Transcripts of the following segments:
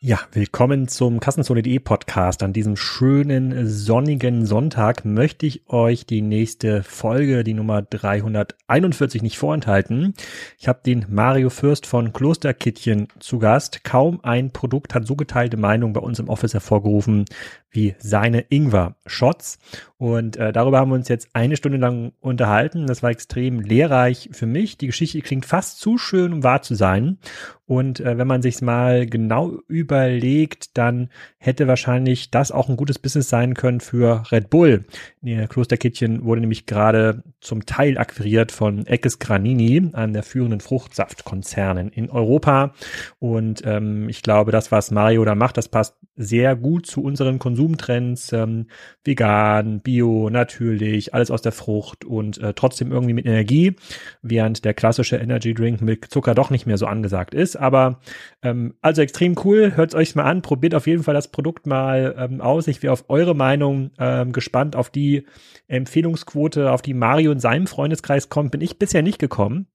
Ja, willkommen zum Kassenzone.de Podcast. An diesem schönen sonnigen Sonntag möchte ich euch die nächste Folge, die Nummer 341, nicht vorenthalten. Ich habe den Mario Fürst von Klosterkittchen zu Gast. Kaum ein Produkt hat so geteilte Meinung bei uns im Office hervorgerufen wie seine Ingwer-Shots. Und äh, darüber haben wir uns jetzt eine Stunde lang unterhalten. Das war extrem lehrreich für mich. Die Geschichte klingt fast zu schön, um wahr zu sein. Und äh, wenn man sich mal genau überlegt, dann hätte wahrscheinlich das auch ein gutes Business sein können für Red Bull. Ihr Klosterkittchen wurde nämlich gerade zum Teil akquiriert von Eckes Granini, einem der führenden Fruchtsaftkonzernen in Europa. Und ähm, ich glaube, das, was Mario da macht, das passt sehr gut zu unseren Konsumtrends. Ähm, vegan, bio, natürlich, alles aus der Frucht und äh, trotzdem irgendwie mit Energie, während der klassische Energy Drink mit Zucker doch nicht mehr so angesagt ist. Aber ähm, also extrem cool. Hört es euch mal an. Probiert auf jeden Fall das Produkt mal ähm, aus. Ich wäre auf eure Meinung ähm, gespannt. Auf die Empfehlungsquote, auf die Mario in seinem Freundeskreis kommt, bin ich bisher nicht gekommen.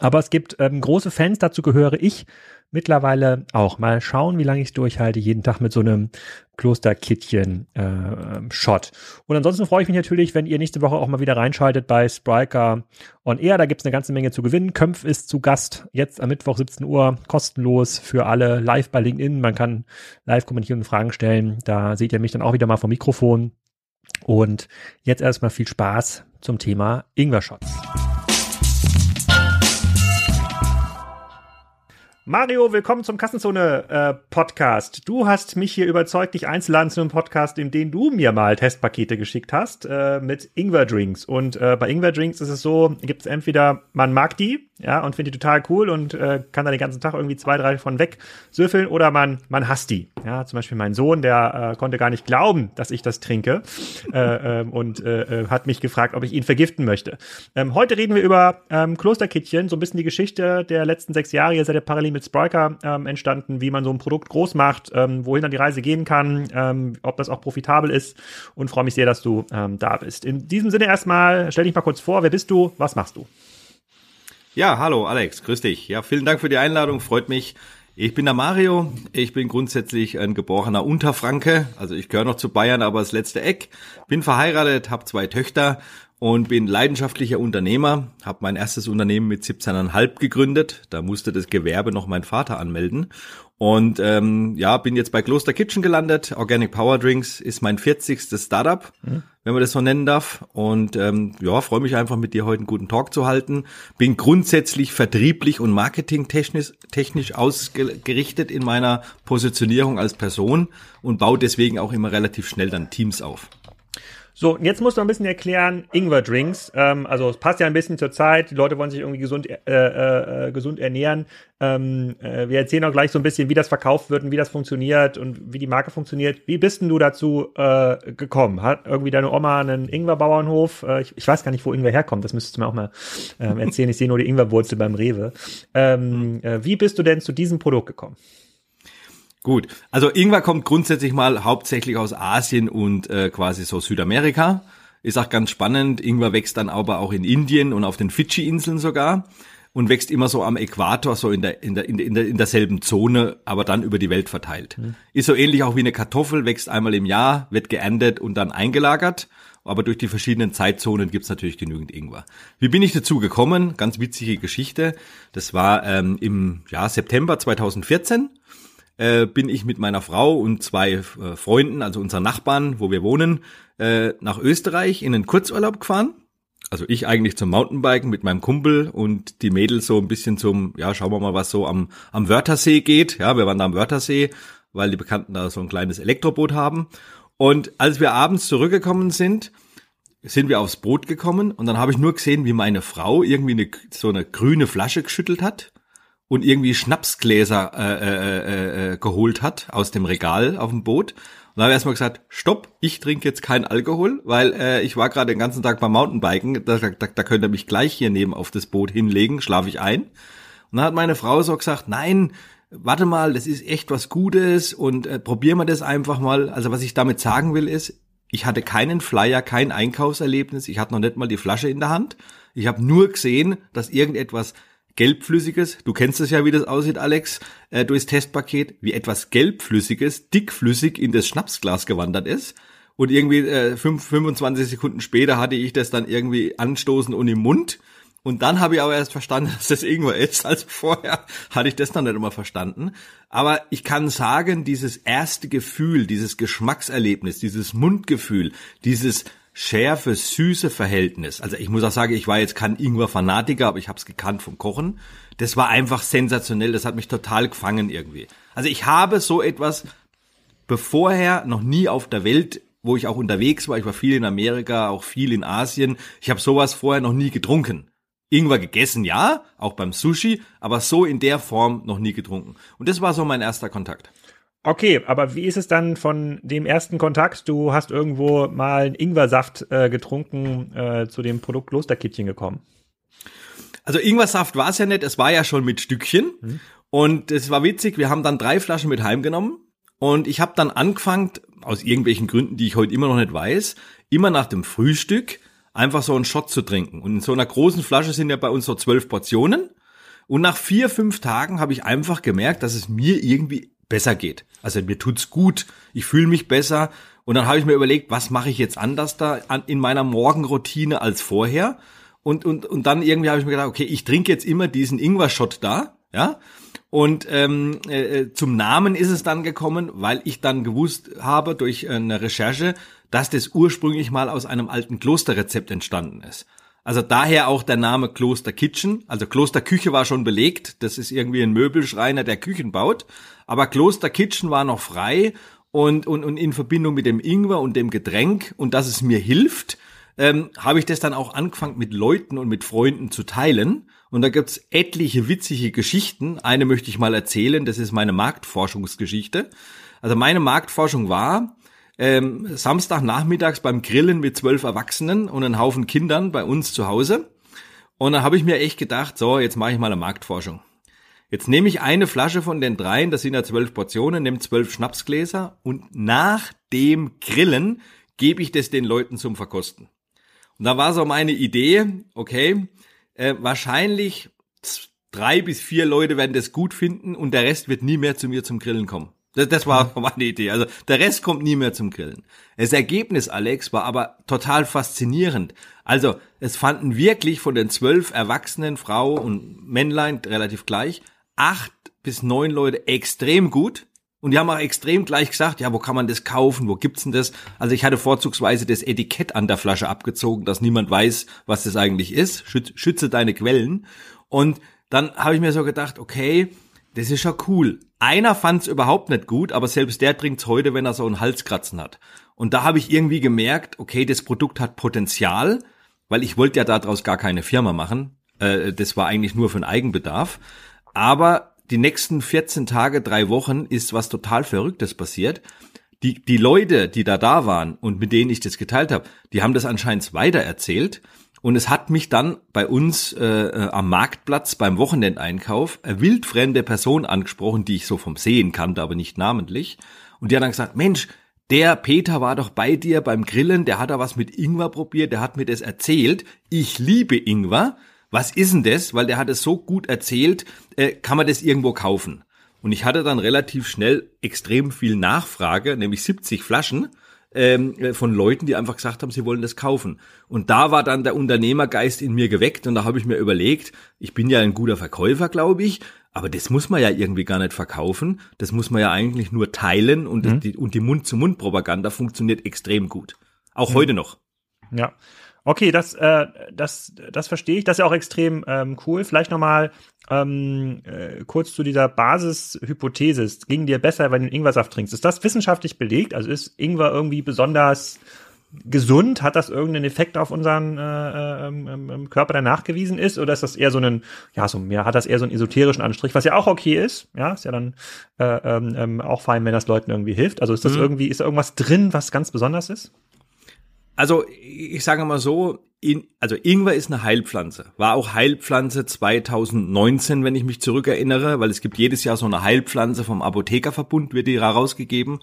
Aber es gibt ähm, große Fans, dazu gehöre ich mittlerweile auch. Mal schauen, wie lange ich durchhalte, jeden Tag mit so einem Klosterkittchen-Shot. Äh, und ansonsten freue ich mich natürlich, wenn ihr nächste Woche auch mal wieder reinschaltet bei Spriker on Air. Da gibt es eine ganze Menge zu gewinnen. Kömpf ist zu Gast jetzt am Mittwoch 17 Uhr, kostenlos für alle live bei LinkedIn. Man kann live kommentieren und Fragen stellen. Da seht ihr mich dann auch wieder mal vom Mikrofon. Und jetzt erstmal viel Spaß zum Thema Ingwer-Shots. Mario, willkommen zum Kassenzone äh. Du hast mich hier überzeugt, dich einzuladen zu einem Podcast, in dem du mir mal Testpakete geschickt hast äh, mit Ingwer Drinks. Und äh, bei Ingwer Drinks ist es so, gibt es entweder man mag die, ja, und findet die total cool und äh, kann da den ganzen Tag irgendwie zwei, drei von weg süffeln oder man man hasst die. Ja, zum Beispiel mein Sohn, der äh, konnte gar nicht glauben, dass ich das trinke äh, äh, und hat mich gefragt, ob ich ihn vergiften möchte. Ähm, heute reden wir über ähm, Klosterkittchen, so ein bisschen die Geschichte der letzten sechs Jahre. Ihr seid ja parallel mit Spriker ähm, entstanden, wie man so ein Produkt groß macht, ähm, wohin dann die Reise gehen kann, ähm, ob das auch profitabel ist und freue mich sehr, dass du ähm, da bist. In diesem Sinne erstmal, stell dich mal kurz vor, wer bist du, was machst du? Ja, hallo Alex, grüß dich. Ja, vielen Dank für die Einladung, freut mich. Ich bin der Mario, ich bin grundsätzlich ein geborener Unterfranke, also ich gehöre noch zu Bayern, aber das letzte Eck. Bin verheiratet, habe zwei Töchter und bin leidenschaftlicher Unternehmer, habe mein erstes Unternehmen mit 17,5 gegründet. Da musste das Gewerbe noch mein Vater anmelden. Und ähm, ja, bin jetzt bei Kloster Kitchen gelandet. Organic Power Drinks ist mein 40. Startup, mhm. wenn man das so nennen darf. Und ähm, ja, freue mich einfach mit dir heute einen guten Talk zu halten. Bin grundsätzlich vertrieblich und marketingtechnisch technisch ausgerichtet in meiner Positionierung als Person und baue deswegen auch immer relativ schnell dann Teams auf. So, jetzt musst du ein bisschen erklären, Ingwer-Drinks. Ähm, also es passt ja ein bisschen zur Zeit. Die Leute wollen sich irgendwie gesund, äh, äh, äh, gesund ernähren. Ähm, äh, wir erzählen auch gleich so ein bisschen, wie das verkauft wird und wie das funktioniert und wie die Marke funktioniert. Wie bist denn du dazu äh, gekommen? Hat irgendwie deine Oma einen Ingwer-Bauernhof? Äh, ich, ich, weiß gar nicht, wo Ingwer herkommt. Das müsstest du mir auch mal ähm, erzählen. Ich sehe nur die Ingwerwurzel beim Rewe. Ähm, äh, wie bist du denn zu diesem Produkt gekommen? Gut, also Ingwer kommt grundsätzlich mal hauptsächlich aus Asien und äh, quasi so Südamerika. Ist auch ganz spannend. Ingwer wächst dann aber auch in Indien und auf den Fidschi-Inseln sogar und wächst immer so am Äquator, so in der, in der, in der, in derselben Zone, aber dann über die Welt verteilt. Mhm. Ist so ähnlich auch wie eine Kartoffel, wächst einmal im Jahr, wird geerntet und dann eingelagert. Aber durch die verschiedenen Zeitzonen gibt's natürlich genügend Ingwer. Wie bin ich dazu gekommen? Ganz witzige Geschichte. Das war ähm, im ja, September 2014 äh, bin ich mit meiner Frau und zwei äh, Freunden, also unseren Nachbarn, wo wir wohnen, äh, nach Österreich in einen Kurzurlaub gefahren. Also ich eigentlich zum Mountainbiken mit meinem Kumpel und die Mädels so ein bisschen zum, ja, schauen wir mal, was so am, am Wörthersee geht. Ja, wir waren da am Wörthersee, weil die Bekannten da so ein kleines Elektroboot haben. Und als wir abends zurückgekommen sind, sind wir aufs Boot gekommen und dann habe ich nur gesehen, wie meine Frau irgendwie eine, so eine grüne Flasche geschüttelt hat und irgendwie Schnapsgläser äh, äh, äh, äh, geholt hat aus dem Regal auf dem Boot. Und dann habe ich erstmal gesagt, stopp, ich trinke jetzt keinen Alkohol, weil äh, ich war gerade den ganzen Tag beim Mountainbiken, da, da, da könnt ihr mich gleich hier neben auf das Boot hinlegen, schlafe ich ein. Und dann hat meine Frau so gesagt, nein, warte mal, das ist echt was Gutes und äh, probieren wir das einfach mal. Also was ich damit sagen will ist, ich hatte keinen Flyer, kein Einkaufserlebnis, ich hatte noch nicht mal die Flasche in der Hand. Ich habe nur gesehen, dass irgendetwas gelbflüssiges, du kennst es ja, wie das aussieht, Alex, äh, durchs Testpaket, wie etwas gelbflüssiges, dickflüssig in das Schnapsglas gewandert ist. Und irgendwie äh, 5, 25 Sekunden später hatte ich das dann irgendwie anstoßen und im Mund. Und dann habe ich aber erst verstanden, dass das Ingwer ist. Also vorher hatte ich das noch nicht immer verstanden. Aber ich kann sagen, dieses erste Gefühl, dieses Geschmackserlebnis, dieses Mundgefühl, dieses schärfe, süße Verhältnis. Also ich muss auch sagen, ich war jetzt kein Ingwer-Fanatiker, aber ich habe es gekannt vom Kochen. Das war einfach sensationell. Das hat mich total gefangen irgendwie. Also ich habe so etwas bevorher noch nie auf der Welt wo ich auch unterwegs war. Ich war viel in Amerika, auch viel in Asien. Ich habe sowas vorher noch nie getrunken. Ingwer gegessen, ja, auch beim Sushi, aber so in der Form noch nie getrunken. Und das war so mein erster Kontakt. Okay, aber wie ist es dann von dem ersten Kontakt? Du hast irgendwo mal einen Ingwersaft äh, getrunken, äh, zu dem Produkt Klosterkittchen gekommen. Also Ingwersaft war es ja nicht, es war ja schon mit Stückchen. Mhm. Und es war witzig, wir haben dann drei Flaschen mit heimgenommen. Und ich habe dann angefangen, aus irgendwelchen Gründen, die ich heute immer noch nicht weiß, immer nach dem Frühstück einfach so einen Shot zu trinken. Und in so einer großen Flasche sind ja bei uns so zwölf Portionen. Und nach vier, fünf Tagen habe ich einfach gemerkt, dass es mir irgendwie besser geht. Also mir tut's gut, ich fühle mich besser. Und dann habe ich mir überlegt, was mache ich jetzt anders da in meiner Morgenroutine als vorher? Und, und, und dann irgendwie habe ich mir gedacht, okay, ich trinke jetzt immer diesen Ingwer-Shot da, ja. Und ähm, äh, äh, zum Namen ist es dann gekommen, weil ich dann gewusst habe durch eine Recherche, dass das ursprünglich mal aus einem alten Klosterrezept entstanden ist. Also daher auch der Name Kloster Kitchen. Also Klosterküche war schon belegt. Das ist irgendwie ein Möbelschreiner, der Küchen baut. Aber Kloster Kitchen war noch frei und, und, und in Verbindung mit dem Ingwer und dem Getränk und dass es mir hilft, ähm, habe ich das dann auch angefangen mit Leuten und mit Freunden zu teilen. Und da gibt's etliche witzige Geschichten. Eine möchte ich mal erzählen, das ist meine Marktforschungsgeschichte. Also meine Marktforschung war, ähm, Samstagnachmittags beim Grillen mit zwölf Erwachsenen und einem Haufen Kindern bei uns zu Hause. Und dann habe ich mir echt gedacht, so, jetzt mache ich mal eine Marktforschung. Jetzt nehme ich eine Flasche von den dreien, das sind ja zwölf Portionen, nehme zwölf Schnapsgläser und nach dem Grillen gebe ich das den Leuten zum Verkosten. Und da war so meine Idee, okay, äh, wahrscheinlich drei bis vier Leute werden das gut finden und der Rest wird nie mehr zu mir zum Grillen kommen. Das, das war meine Idee. Also der Rest kommt nie mehr zum Grillen. Das Ergebnis, Alex, war aber total faszinierend. Also es fanden wirklich von den zwölf erwachsenen Frau und Männlein relativ gleich acht bis neun Leute extrem gut. Und die haben auch extrem gleich gesagt, ja, wo kann man das kaufen? Wo gibt's denn das? Also ich hatte vorzugsweise das Etikett an der Flasche abgezogen, dass niemand weiß, was das eigentlich ist. Schütze deine Quellen. Und dann habe ich mir so gedacht, okay, das ist ja cool. Einer fand's überhaupt nicht gut, aber selbst der trinkt's heute, wenn er so einen Halskratzen hat. Und da habe ich irgendwie gemerkt, okay, das Produkt hat Potenzial, weil ich wollte ja daraus gar keine Firma machen. Äh, das war eigentlich nur für den Eigenbedarf. Aber die nächsten 14 Tage, drei Wochen ist was total Verrücktes passiert. Die, die Leute, die da da waren und mit denen ich das geteilt habe, die haben das anscheinend weiter erzählt. Und es hat mich dann bei uns äh, äh, am Marktplatz beim Wochenendeinkauf eine wildfremde Person angesprochen, die ich so vom Sehen kannte, aber nicht namentlich. Und die hat dann gesagt, Mensch, der Peter war doch bei dir beim Grillen, der hat da was mit Ingwer probiert, der hat mir das erzählt. Ich liebe Ingwer was ist denn das? Weil der hat es so gut erzählt, äh, kann man das irgendwo kaufen? Und ich hatte dann relativ schnell extrem viel Nachfrage, nämlich 70 Flaschen ähm, äh, von Leuten, die einfach gesagt haben, sie wollen das kaufen. Und da war dann der Unternehmergeist in mir geweckt und da habe ich mir überlegt, ich bin ja ein guter Verkäufer, glaube ich, aber das muss man ja irgendwie gar nicht verkaufen. Das muss man ja eigentlich nur teilen und, mhm. die, und die Mund-zu-Mund-Propaganda funktioniert extrem gut. Auch mhm. heute noch. Ja. Okay, das, äh, das, das verstehe ich. Das ist ja auch extrem ähm, cool. Vielleicht nochmal ähm, äh, kurz zu dieser Basishypothese. Es ging dir besser, wenn du Ingwersaft trinkst. Ist das wissenschaftlich belegt? Also ist Ingwer irgendwie besonders gesund? Hat das irgendeinen Effekt auf unseren äh, ähm, ähm, ähm, Körper, der nachgewiesen ist? Oder ist das eher so ein, ja, so mehr, hat das eher so einen esoterischen Anstrich, was ja auch okay ist? Ja, ist ja dann äh, ähm, ähm auch fein, wenn das Leuten irgendwie hilft. Also ist das mhm. irgendwie, ist da irgendwas drin, was ganz besonders ist? Also ich sage mal so, in, also Ingwer ist eine Heilpflanze. War auch Heilpflanze 2019, wenn ich mich zurückerinnere, weil es gibt jedes Jahr so eine Heilpflanze vom Apothekerverbund, wird die herausgegeben.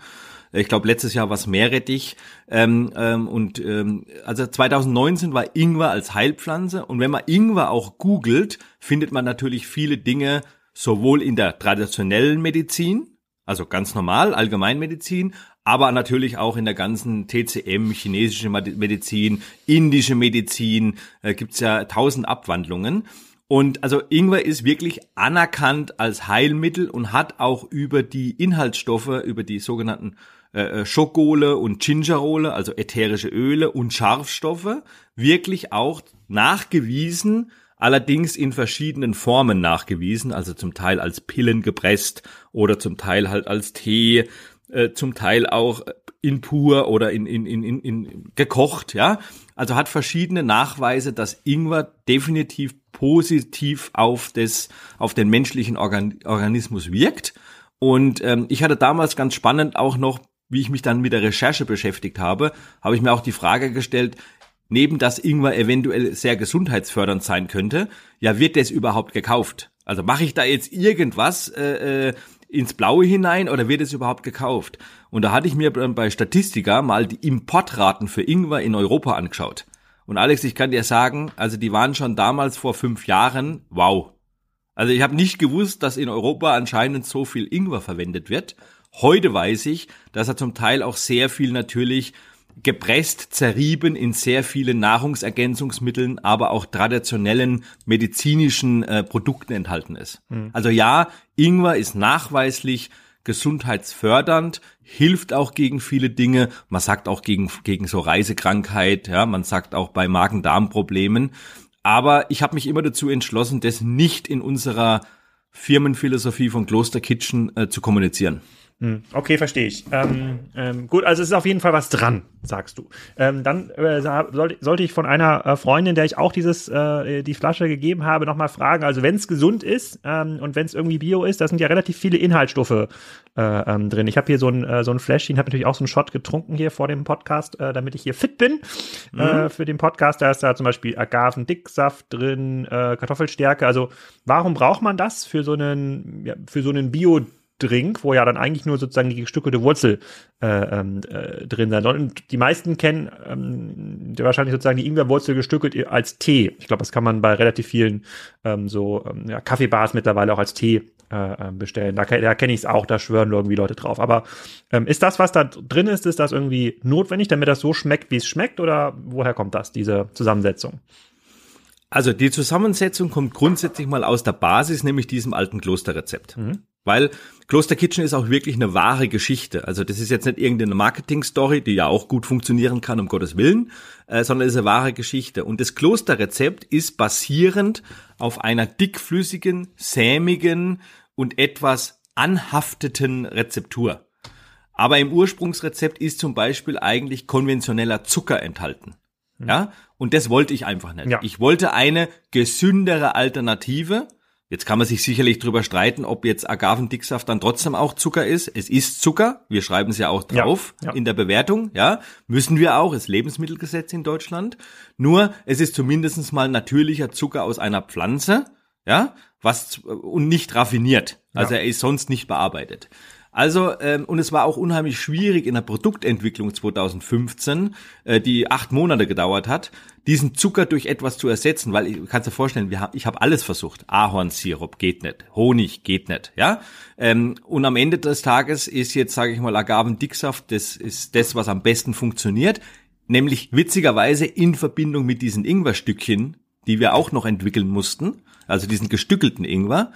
Ich glaube, letztes Jahr war es Meerrettich. Ähm, ähm, und ähm, also 2019 war Ingwer als Heilpflanze. Und wenn man Ingwer auch googelt, findet man natürlich viele Dinge, sowohl in der traditionellen Medizin, also ganz normal, Allgemeinmedizin, aber natürlich auch in der ganzen TCM, chinesische Medizin, indische Medizin, äh, gibt's ja tausend Abwandlungen. Und also Ingwer ist wirklich anerkannt als Heilmittel und hat auch über die Inhaltsstoffe, über die sogenannten äh, äh, Schokole und Gingerole, also ätherische Öle und Scharfstoffe, wirklich auch nachgewiesen, allerdings in verschiedenen Formen nachgewiesen, also zum Teil als Pillen gepresst oder zum Teil halt als Tee, äh, zum Teil auch in pur oder in, in, in, in, in gekocht, ja. Also hat verschiedene Nachweise, dass Ingwer definitiv positiv auf das, auf den menschlichen Organ Organismus wirkt. Und ähm, ich hatte damals ganz spannend auch noch, wie ich mich dann mit der Recherche beschäftigt habe, habe ich mir auch die Frage gestellt, neben dass Ingwer eventuell sehr gesundheitsfördernd sein könnte, ja, wird das überhaupt gekauft? Also mache ich da jetzt irgendwas äh, äh, ins Blaue hinein oder wird es überhaupt gekauft? Und da hatte ich mir bei Statistika mal die Importraten für Ingwer in Europa angeschaut. Und Alex, ich kann dir sagen, also die waren schon damals vor fünf Jahren, wow. Also ich habe nicht gewusst, dass in Europa anscheinend so viel Ingwer verwendet wird. Heute weiß ich, dass er zum Teil auch sehr viel natürlich gepresst, zerrieben in sehr vielen Nahrungsergänzungsmitteln, aber auch traditionellen medizinischen äh, Produkten enthalten ist. Mhm. Also ja, Ingwer ist nachweislich gesundheitsfördernd, hilft auch gegen viele Dinge. Man sagt auch gegen, gegen so Reisekrankheit, ja, man sagt auch bei Magen-Darm-Problemen. Aber ich habe mich immer dazu entschlossen, das nicht in unserer Firmenphilosophie von Kloster Kitchen äh, zu kommunizieren. Hm, okay, verstehe ich. Ähm, ähm, gut, also es ist auf jeden Fall was dran, sagst du. Ähm, dann äh, soll, sollte ich von einer äh, Freundin, der ich auch dieses äh, die Flasche gegeben habe, nochmal fragen. Also wenn es gesund ist ähm, und wenn es irgendwie Bio ist, da sind ja relativ viele Inhaltsstoffe äh, ähm, drin. Ich habe hier so ein äh, so ein Fläschchen, habe natürlich auch so einen Shot getrunken hier vor dem Podcast, damit ich hier fit bin mhm. für den Podcast. Da ist da zum Beispiel Agavendicksaft drin, Kartoffelstärke. Also warum braucht man das für so einen ja, für so einen Bio Drink, wo ja dann eigentlich nur sozusagen die gestückelte Wurzel äh, ähm, äh, drin sein soll. Und die meisten kennen ähm, wahrscheinlich sozusagen die Ingwerwurzel gestückelt als Tee. Ich glaube, das kann man bei relativ vielen ähm, so ähm, ja, Kaffeebars mittlerweile auch als Tee äh, ähm, bestellen. Da, da kenne ich es auch, da schwören irgendwie Leute drauf. Aber ähm, ist das, was da drin ist, ist das irgendwie notwendig, damit das so schmeckt, wie es schmeckt? Oder woher kommt das, diese Zusammensetzung? Also die Zusammensetzung kommt grundsätzlich mal aus der Basis, nämlich diesem alten Klosterrezept. Mhm. Weil Kloster Kitchen ist auch wirklich eine wahre Geschichte. Also das ist jetzt nicht irgendeine Marketing-Story, die ja auch gut funktionieren kann, um Gottes Willen, äh, sondern es ist eine wahre Geschichte. Und das Klosterrezept ist basierend auf einer dickflüssigen, sämigen und etwas anhafteten Rezeptur. Aber im Ursprungsrezept ist zum Beispiel eigentlich konventioneller Zucker enthalten. Ja, und das wollte ich einfach nicht. Ja. Ich wollte eine gesündere Alternative Jetzt kann man sich sicherlich drüber streiten, ob jetzt Agavendicksaft dann trotzdem auch Zucker ist. Es ist Zucker. Wir schreiben es ja auch drauf ja, ja. in der Bewertung. Ja, müssen wir auch. Es ist Lebensmittelgesetz in Deutschland. Nur, es ist zumindestens mal natürlicher Zucker aus einer Pflanze. Ja, was, und nicht raffiniert. Also ja. er ist sonst nicht bearbeitet. Also, ähm, und es war auch unheimlich schwierig in der Produktentwicklung 2015, äh, die acht Monate gedauert hat, diesen Zucker durch etwas zu ersetzen, weil ich kannst dir vorstellen, wir haben, ich habe alles versucht. Ahornsirup geht nicht, Honig geht nicht, ja. Ähm, und am Ende des Tages ist jetzt, sage ich mal, Agavendicksaft, das ist das, was am besten funktioniert, nämlich witzigerweise in Verbindung mit diesen Ingwerstückchen, die wir auch noch entwickeln mussten, also diesen gestückelten Ingwer.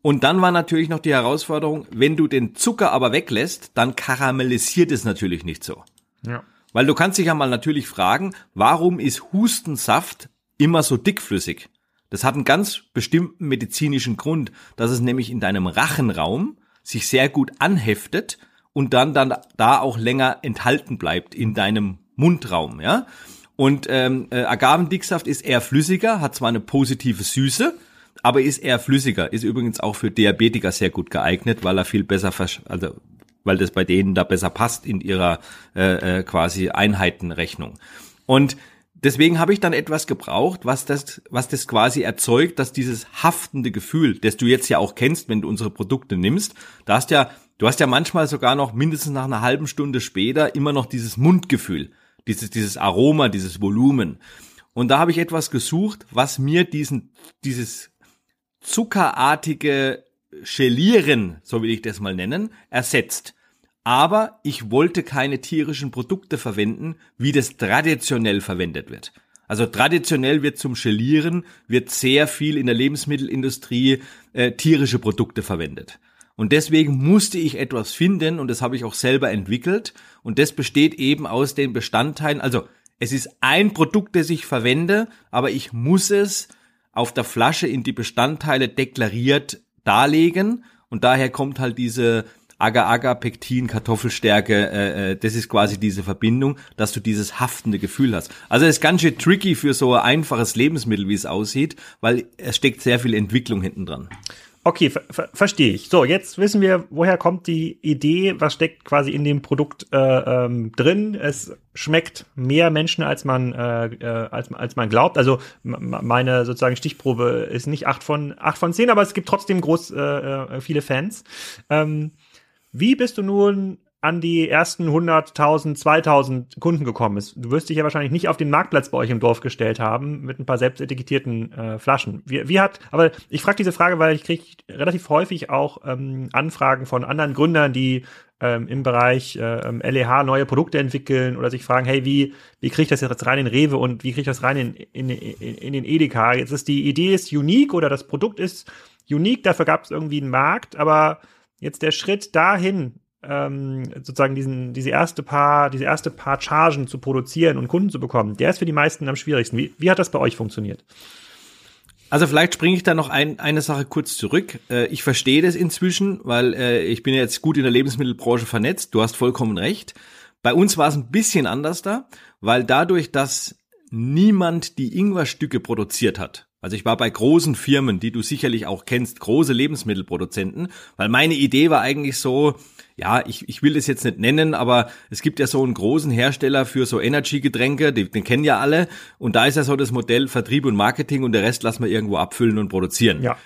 Und dann war natürlich noch die Herausforderung, wenn du den Zucker aber weglässt, dann karamellisiert es natürlich nicht so. Ja. Weil du kannst dich ja mal natürlich fragen, warum ist Hustensaft immer so dickflüssig? Das hat einen ganz bestimmten medizinischen Grund, dass es nämlich in deinem Rachenraum sich sehr gut anheftet und dann dann da auch länger enthalten bleibt in deinem Mundraum, ja. Und ähm, äh, Agavendicksaft ist eher flüssiger, hat zwar eine positive Süße, aber ist eher flüssiger. Ist übrigens auch für Diabetiker sehr gut geeignet, weil er viel besser, also weil das bei denen da besser passt in ihrer äh, äh, quasi Einheitenrechnung. Und deswegen habe ich dann etwas gebraucht, was das, was das quasi erzeugt, dass dieses haftende Gefühl, das du jetzt ja auch kennst, wenn du unsere Produkte nimmst, da hast ja Du hast ja manchmal sogar noch mindestens nach einer halben Stunde später immer noch dieses Mundgefühl, dieses, dieses Aroma, dieses Volumen. Und da habe ich etwas gesucht, was mir diesen, dieses zuckerartige Gelieren, so will ich das mal nennen, ersetzt. Aber ich wollte keine tierischen Produkte verwenden, wie das traditionell verwendet wird. Also traditionell wird zum Gelieren wird sehr viel in der Lebensmittelindustrie äh, tierische Produkte verwendet. Und deswegen musste ich etwas finden und das habe ich auch selber entwickelt und das besteht eben aus den Bestandteilen, also es ist ein Produkt, das ich verwende, aber ich muss es auf der Flasche in die Bestandteile deklariert darlegen und daher kommt halt diese Agar-Agar, Pektin, Kartoffelstärke, äh, äh, das ist quasi diese Verbindung, dass du dieses haftende Gefühl hast. Also ist ganz schön tricky für so ein einfaches Lebensmittel, wie es aussieht, weil es steckt sehr viel Entwicklung hinten dran. Okay, ver ver verstehe ich. So, jetzt wissen wir, woher kommt die Idee, was steckt quasi in dem Produkt äh, ähm, drin. Es schmeckt mehr Menschen, als man äh, äh als, als man glaubt. Also meine sozusagen Stichprobe ist nicht acht von acht von zehn, aber es gibt trotzdem groß äh, äh viele Fans. Ähm, wie bist du nun an die ersten 100.000, 2.000 Kunden gekommen ist. Du wirst dich ja wahrscheinlich nicht auf den Marktplatz bei euch im Dorf gestellt haben mit ein paar selbstetikettierten äh, Flaschen. Wie, wie hat, aber ich frage diese Frage, weil ich kriege relativ häufig auch ähm, Anfragen von anderen Gründern, die ähm, im Bereich äh, LEH neue Produkte entwickeln oder sich fragen, hey, wie, wie kriege ich das jetzt rein in Rewe und wie kriege ich das rein in, in, in, in den Edeka? Jetzt ist die Idee ist unique oder das Produkt ist unique, dafür gab es irgendwie einen Markt, aber jetzt der Schritt dahin, ähm, sozusagen diesen, diese erste paar, diese erste paar Chargen zu produzieren und Kunden zu bekommen, der ist für die meisten am schwierigsten. Wie, wie hat das bei euch funktioniert? Also vielleicht springe ich da noch ein, eine Sache kurz zurück. Äh, ich verstehe das inzwischen, weil äh, ich bin jetzt gut in der Lebensmittelbranche vernetzt. Du hast vollkommen recht. Bei uns war es ein bisschen anders da, weil dadurch, dass niemand die Ingwerstücke produziert hat, also ich war bei großen Firmen, die du sicherlich auch kennst, große Lebensmittelproduzenten, weil meine Idee war eigentlich so, ja, ich, ich will das jetzt nicht nennen, aber es gibt ja so einen großen Hersteller für so Energy-Getränke, den, den kennen ja alle. Und da ist ja so das Modell Vertrieb und Marketing und der Rest lassen wir irgendwo abfüllen und produzieren. Ja.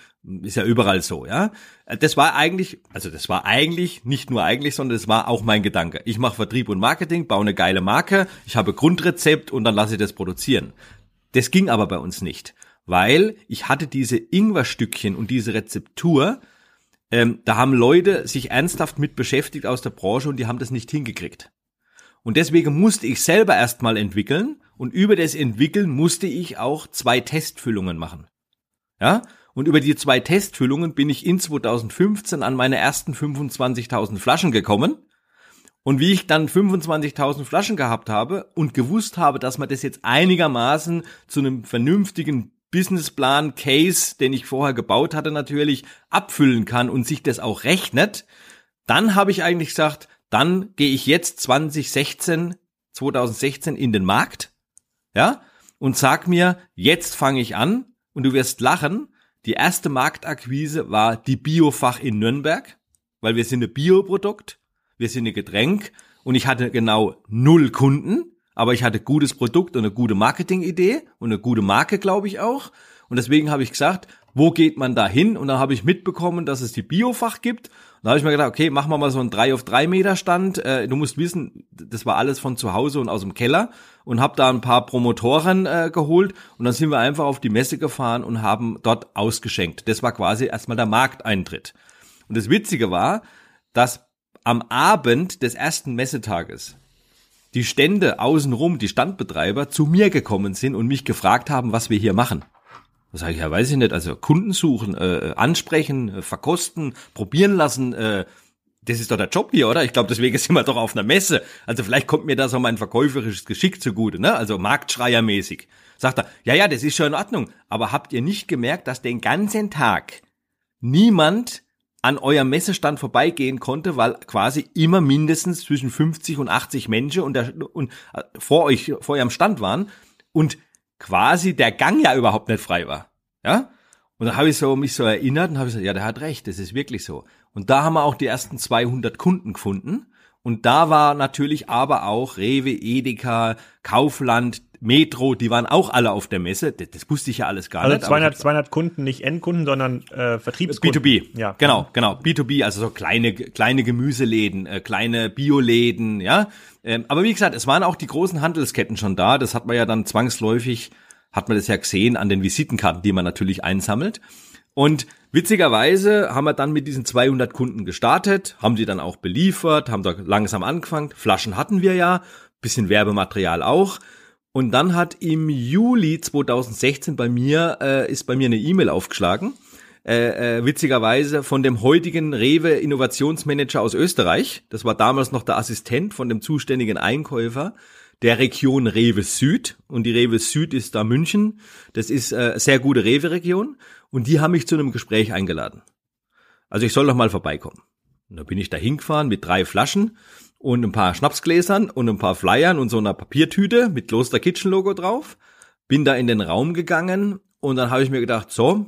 Ist ja überall so, ja. Das war eigentlich, also das war eigentlich, nicht nur eigentlich, sondern das war auch mein Gedanke. Ich mache Vertrieb und Marketing, baue eine geile Marke, ich habe Grundrezept und dann lasse ich das produzieren. Das ging aber bei uns nicht, weil ich hatte diese Ingwerstückchen und diese Rezeptur, ähm, da haben Leute sich ernsthaft mit beschäftigt aus der Branche und die haben das nicht hingekriegt. Und deswegen musste ich selber erstmal entwickeln und über das Entwickeln musste ich auch zwei Testfüllungen machen. Ja? Und über die zwei Testfüllungen bin ich in 2015 an meine ersten 25.000 Flaschen gekommen. Und wie ich dann 25.000 Flaschen gehabt habe und gewusst habe, dass man das jetzt einigermaßen zu einem vernünftigen Businessplan, Case, den ich vorher gebaut hatte, natürlich abfüllen kann und sich das auch rechnet, dann habe ich eigentlich gesagt, dann gehe ich jetzt 2016, 2016 in den Markt, ja, und sag mir, jetzt fange ich an und du wirst lachen. Die erste Marktakquise war die Biofach in Nürnberg, weil wir sind ein Bioprodukt, wir sind ein Getränk und ich hatte genau null Kunden aber ich hatte gutes Produkt und eine gute Marketingidee und eine gute Marke, glaube ich auch. Und deswegen habe ich gesagt, wo geht man da hin? Und dann habe ich mitbekommen, dass es die Biofach gibt. Und da habe ich mir gedacht, okay, machen wir mal so einen 3 auf 3 Meter Stand. Äh, du musst wissen, das war alles von zu Hause und aus dem Keller. Und habe da ein paar Promotoren äh, geholt. Und dann sind wir einfach auf die Messe gefahren und haben dort ausgeschenkt. Das war quasi erstmal der Markteintritt. Und das Witzige war, dass am Abend des ersten Messetages die Stände außenrum, die Standbetreiber, zu mir gekommen sind und mich gefragt haben, was wir hier machen. Da sage ich, ja, weiß ich nicht, also Kunden suchen, äh, ansprechen, äh, verkosten, probieren lassen, äh, das ist doch der Job hier, oder? Ich glaube, deswegen sind wir doch auf einer Messe. Also vielleicht kommt mir da so mein verkäuferisches Geschick zugute, ne? Also Marktschreiermäßig. Sagt er, ja, ja, das ist schon in Ordnung. Aber habt ihr nicht gemerkt, dass den ganzen Tag niemand an eurem Messestand vorbeigehen konnte, weil quasi immer mindestens zwischen 50 und 80 Menschen und, der, und äh, vor euch, vor eurem Stand waren und quasi der Gang ja überhaupt nicht frei war. Ja? Und da habe ich so mich so erinnert und habe gesagt, ja, der hat recht, das ist wirklich so. Und da haben wir auch die ersten 200 Kunden gefunden. Und da war natürlich aber auch Rewe, Edeka, Kaufland, Metro, die waren auch alle auf der Messe. Das, das wusste ich ja alles gar also nicht. 200, 200 Kunden, nicht Endkunden, sondern äh, Vertriebskunden. B2B. Ja. Genau, genau. B2B, also so kleine, kleine Gemüseläden, äh, kleine Bioläden, ja. Ähm, aber wie gesagt, es waren auch die großen Handelsketten schon da. Das hat man ja dann zwangsläufig, hat man das ja gesehen an den Visitenkarten, die man natürlich einsammelt. Und witzigerweise haben wir dann mit diesen 200 Kunden gestartet, haben sie dann auch beliefert, haben da langsam angefangen. Flaschen hatten wir ja, bisschen Werbematerial auch. Und dann hat im Juli 2016 bei mir, äh, ist bei mir eine E-Mail aufgeschlagen. Äh, äh, witzigerweise von dem heutigen Rewe Innovationsmanager aus Österreich. Das war damals noch der Assistent von dem zuständigen Einkäufer der Region Rewe Süd. Und die Rewe Süd ist da München. Das ist äh, sehr gute Rewe-Region. Und die haben mich zu einem Gespräch eingeladen. Also ich soll doch mal vorbeikommen. Und da bin ich da hingefahren mit drei Flaschen und ein paar Schnapsgläsern und ein paar Flyern und so einer Papiertüte mit Kloster Kitchen Logo drauf. Bin da in den Raum gegangen und dann habe ich mir gedacht, so,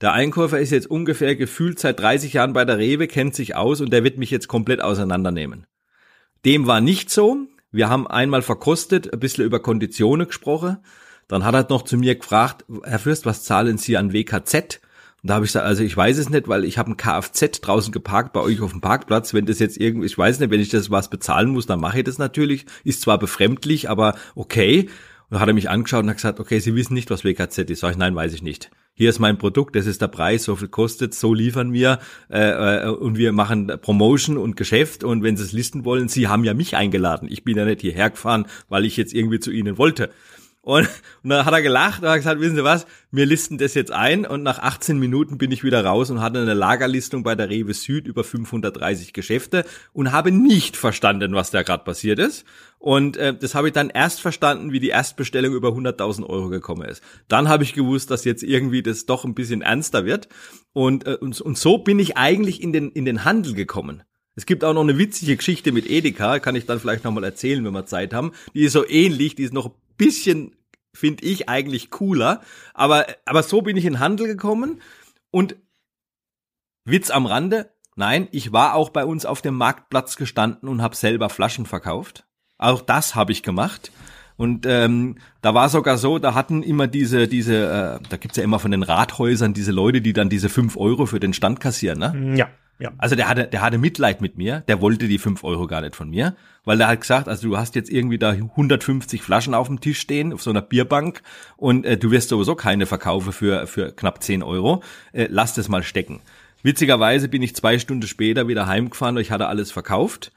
der Einkäufer ist jetzt ungefähr gefühlt seit 30 Jahren bei der Rewe, kennt sich aus und der wird mich jetzt komplett auseinandernehmen. Dem war nicht so. Wir haben einmal verkostet, ein bisschen über Konditionen gesprochen dann hat er noch zu mir gefragt, Herr Fürst, was zahlen Sie an WKZ? Und da habe ich gesagt, also ich weiß es nicht, weil ich habe ein Kfz draußen geparkt bei euch auf dem Parkplatz. Wenn das jetzt irgendwie, ich weiß nicht, wenn ich das was bezahlen muss, dann mache ich das natürlich. Ist zwar befremdlich, aber okay. Und hat er mich angeschaut und hat gesagt, okay, Sie wissen nicht, was WKZ ist. Sag ich, nein, weiß ich nicht. Hier ist mein Produkt, das ist der Preis, so viel kostet, so liefern wir äh, äh, und wir machen Promotion und Geschäft und wenn Sie es listen wollen, Sie haben ja mich eingeladen. Ich bin ja nicht hierher gefahren, weil ich jetzt irgendwie zu Ihnen wollte. Und, und dann hat er gelacht und hat gesagt, wissen Sie was, wir listen das jetzt ein und nach 18 Minuten bin ich wieder raus und hatte eine Lagerlistung bei der Rewe Süd über 530 Geschäfte und habe nicht verstanden, was da gerade passiert ist. Und äh, das habe ich dann erst verstanden, wie die Erstbestellung über 100.000 Euro gekommen ist. Dann habe ich gewusst, dass jetzt irgendwie das doch ein bisschen ernster wird. Und, äh, und, und so bin ich eigentlich in den, in den Handel gekommen. Es gibt auch noch eine witzige Geschichte mit Edeka, kann ich dann vielleicht nochmal erzählen, wenn wir Zeit haben. Die ist so ähnlich, die ist noch bisschen, finde ich, eigentlich cooler. Aber, aber so bin ich in Handel gekommen und Witz am Rande, nein, ich war auch bei uns auf dem Marktplatz gestanden und habe selber Flaschen verkauft. Auch das habe ich gemacht. Und ähm, da war sogar so, da hatten immer diese, diese, äh, da gibt's ja immer von den Rathäusern diese Leute, die dann diese fünf Euro für den Stand kassieren, ne? Ja. Ja. Also der hatte, der hatte Mitleid mit mir, der wollte die fünf Euro gar nicht von mir, weil der hat gesagt, also du hast jetzt irgendwie da 150 Flaschen auf dem Tisch stehen, auf so einer Bierbank und äh, du wirst sowieso keine verkaufen für, für knapp zehn Euro, äh, lass das mal stecken. Witzigerweise bin ich zwei Stunden später wieder heimgefahren und ich hatte alles verkauft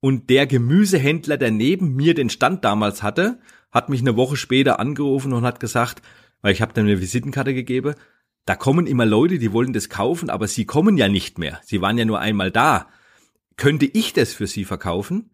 und der Gemüsehändler, der neben mir den Stand damals hatte, hat mich eine Woche später angerufen und hat gesagt, weil ich habe dann eine Visitenkarte gegeben, da kommen immer Leute, die wollen das kaufen, aber sie kommen ja nicht mehr. Sie waren ja nur einmal da. Könnte ich das für sie verkaufen?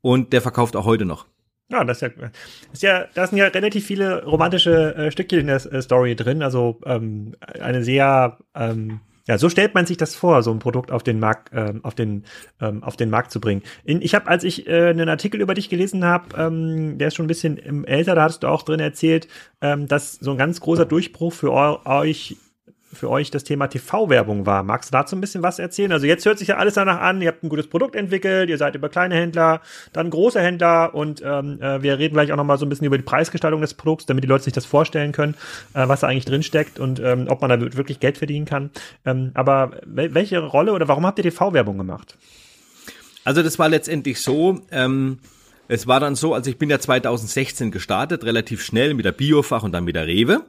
Und der verkauft auch heute noch. Ja, das ist ja, das ist ja, da sind ja relativ viele romantische äh, Stückchen in der äh, Story drin. Also ähm, eine sehr ähm, ja, so stellt man sich das vor, so ein Produkt auf den Markt, ähm, auf den, ähm, auf den Markt zu bringen. In, ich habe, als ich äh, einen Artikel über dich gelesen habe, ähm, der ist schon ein bisschen älter, da hattest du auch drin erzählt, ähm, dass so ein ganz großer Durchbruch für euch für euch das Thema TV-Werbung war. Magst du dazu ein bisschen was erzählen? Also jetzt hört sich ja alles danach an, ihr habt ein gutes Produkt entwickelt, ihr seid über kleine Händler, dann große Händler und ähm, äh, wir reden gleich auch nochmal so ein bisschen über die Preisgestaltung des Produkts, damit die Leute sich das vorstellen können, äh, was da eigentlich drinsteckt und ähm, ob man da wirklich Geld verdienen kann. Ähm, aber welche Rolle oder warum habt ihr TV-Werbung gemacht? Also das war letztendlich so, ähm, es war dann so, also ich bin ja 2016 gestartet, relativ schnell mit der Biofach und dann mit der Rewe.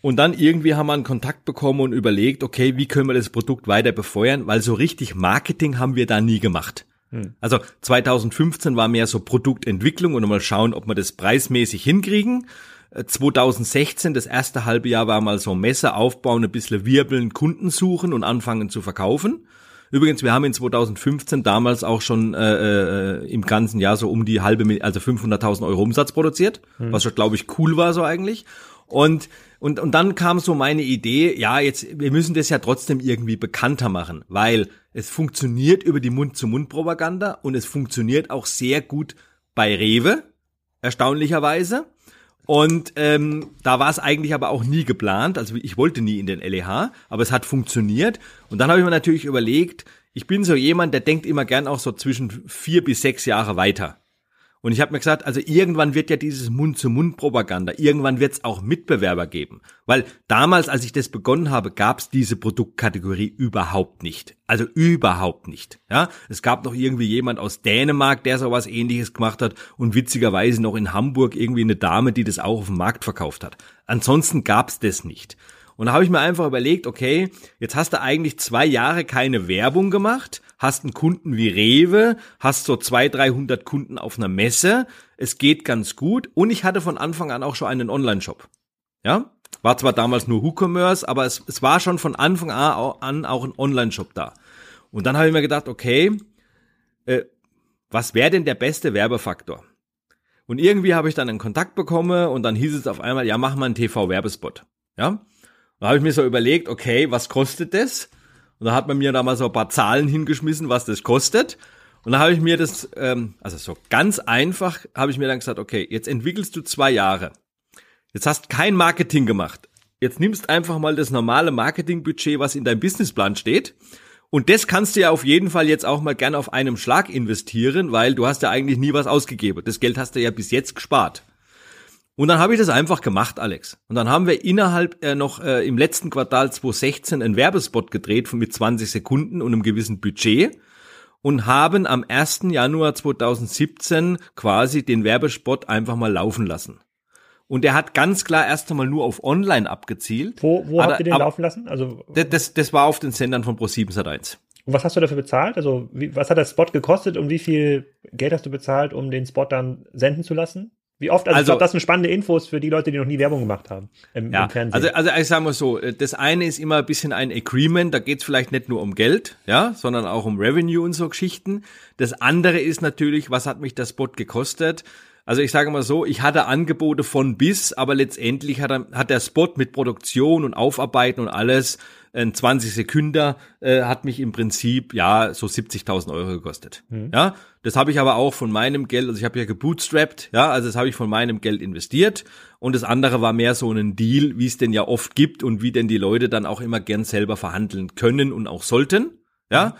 Und dann irgendwie haben wir einen Kontakt bekommen und überlegt, okay, wie können wir das Produkt weiter befeuern, weil so richtig Marketing haben wir da nie gemacht. Hm. Also 2015 war mehr so Produktentwicklung und mal schauen, ob wir das preismäßig hinkriegen. 2016, äh, das erste halbe Jahr war mal so Messe aufbauen, ein bisschen wirbeln, Kunden suchen und anfangen zu verkaufen. Übrigens, wir haben in 2015 damals auch schon äh, äh, im ganzen Jahr so um die halbe, also 500.000 Euro Umsatz produziert, hm. was schon, glaube ich, cool war so eigentlich. Und, und, und dann kam so meine Idee, ja, jetzt, wir müssen das ja trotzdem irgendwie bekannter machen, weil es funktioniert über die Mund-zu-Mund-Propaganda und es funktioniert auch sehr gut bei Rewe, erstaunlicherweise. Und ähm, da war es eigentlich aber auch nie geplant. Also ich wollte nie in den LEH, aber es hat funktioniert. Und dann habe ich mir natürlich überlegt, ich bin so jemand, der denkt immer gern auch so zwischen vier bis sechs Jahre weiter. Und ich habe mir gesagt, also irgendwann wird ja dieses Mund-zu-Mund-Propaganda, irgendwann wird es auch Mitbewerber geben. Weil damals, als ich das begonnen habe, gab es diese Produktkategorie überhaupt nicht. Also überhaupt nicht. Ja, Es gab noch irgendwie jemand aus Dänemark, der sowas ähnliches gemacht hat und witzigerweise noch in Hamburg irgendwie eine Dame, die das auch auf dem Markt verkauft hat. Ansonsten gab es das nicht. Und da habe ich mir einfach überlegt, okay, jetzt hast du eigentlich zwei Jahre keine Werbung gemacht, hast einen Kunden wie Rewe, hast so zwei, dreihundert Kunden auf einer Messe, es geht ganz gut und ich hatte von Anfang an auch schon einen Online-Shop. Ja, war zwar damals nur WooCommerce, aber es, es war schon von Anfang an auch ein Online-Shop da. Und dann habe ich mir gedacht, okay, äh, was wäre denn der beste Werbefaktor? Und irgendwie habe ich dann einen Kontakt bekommen und dann hieß es auf einmal, ja, mach mal einen TV-Werbespot. Ja, da habe ich mir so überlegt, okay, was kostet das? Und da hat man mir da mal so ein paar Zahlen hingeschmissen, was das kostet. Und da habe ich mir das, ähm, also so ganz einfach, habe ich mir dann gesagt, okay, jetzt entwickelst du zwei Jahre. Jetzt hast kein Marketing gemacht. Jetzt nimmst einfach mal das normale Marketingbudget, was in deinem Businessplan steht. Und das kannst du ja auf jeden Fall jetzt auch mal gerne auf einem Schlag investieren, weil du hast ja eigentlich nie was ausgegeben. Das Geld hast du ja bis jetzt gespart. Und dann habe ich das einfach gemacht, Alex. Und dann haben wir innerhalb äh, noch äh, im letzten Quartal 2016 einen Werbespot gedreht mit 20 Sekunden und einem gewissen Budget und haben am 1. Januar 2017 quasi den Werbespot einfach mal laufen lassen. Und der hat ganz klar erst einmal nur auf Online abgezielt. Wo, wo habt ihr den laufen lassen? Also das, das, das war auf den Sendern von Pro7 Sat1. Und was hast du dafür bezahlt? Also wie, was hat der Spot gekostet und wie viel Geld hast du bezahlt, um den Spot dann senden zu lassen? Wie oft, also, also ich glaube, das sind spannende Infos für die Leute, die noch nie Werbung gemacht haben im, ja, im Fernsehen. Also, also ich sage mal so, äh, das eine ist immer ein bisschen ein Agreement, da geht's vielleicht nicht nur um Geld, ja, sondern auch um Revenue und so Geschichten. Das andere ist natürlich, was hat mich der Spot gekostet? Also ich sage mal so, ich hatte Angebote von bis, aber letztendlich hat, er, hat der Spot mit Produktion und Aufarbeiten und alles ein 20 Sekunden äh, hat mich im Prinzip ja so 70.000 Euro gekostet. Mhm. Ja, das habe ich aber auch von meinem Geld, also ich habe ja gebootstrapped, ja, also das habe ich von meinem Geld investiert und das andere war mehr so ein Deal, wie es denn ja oft gibt und wie denn die Leute dann auch immer gern selber verhandeln können und auch sollten, ja. Mhm.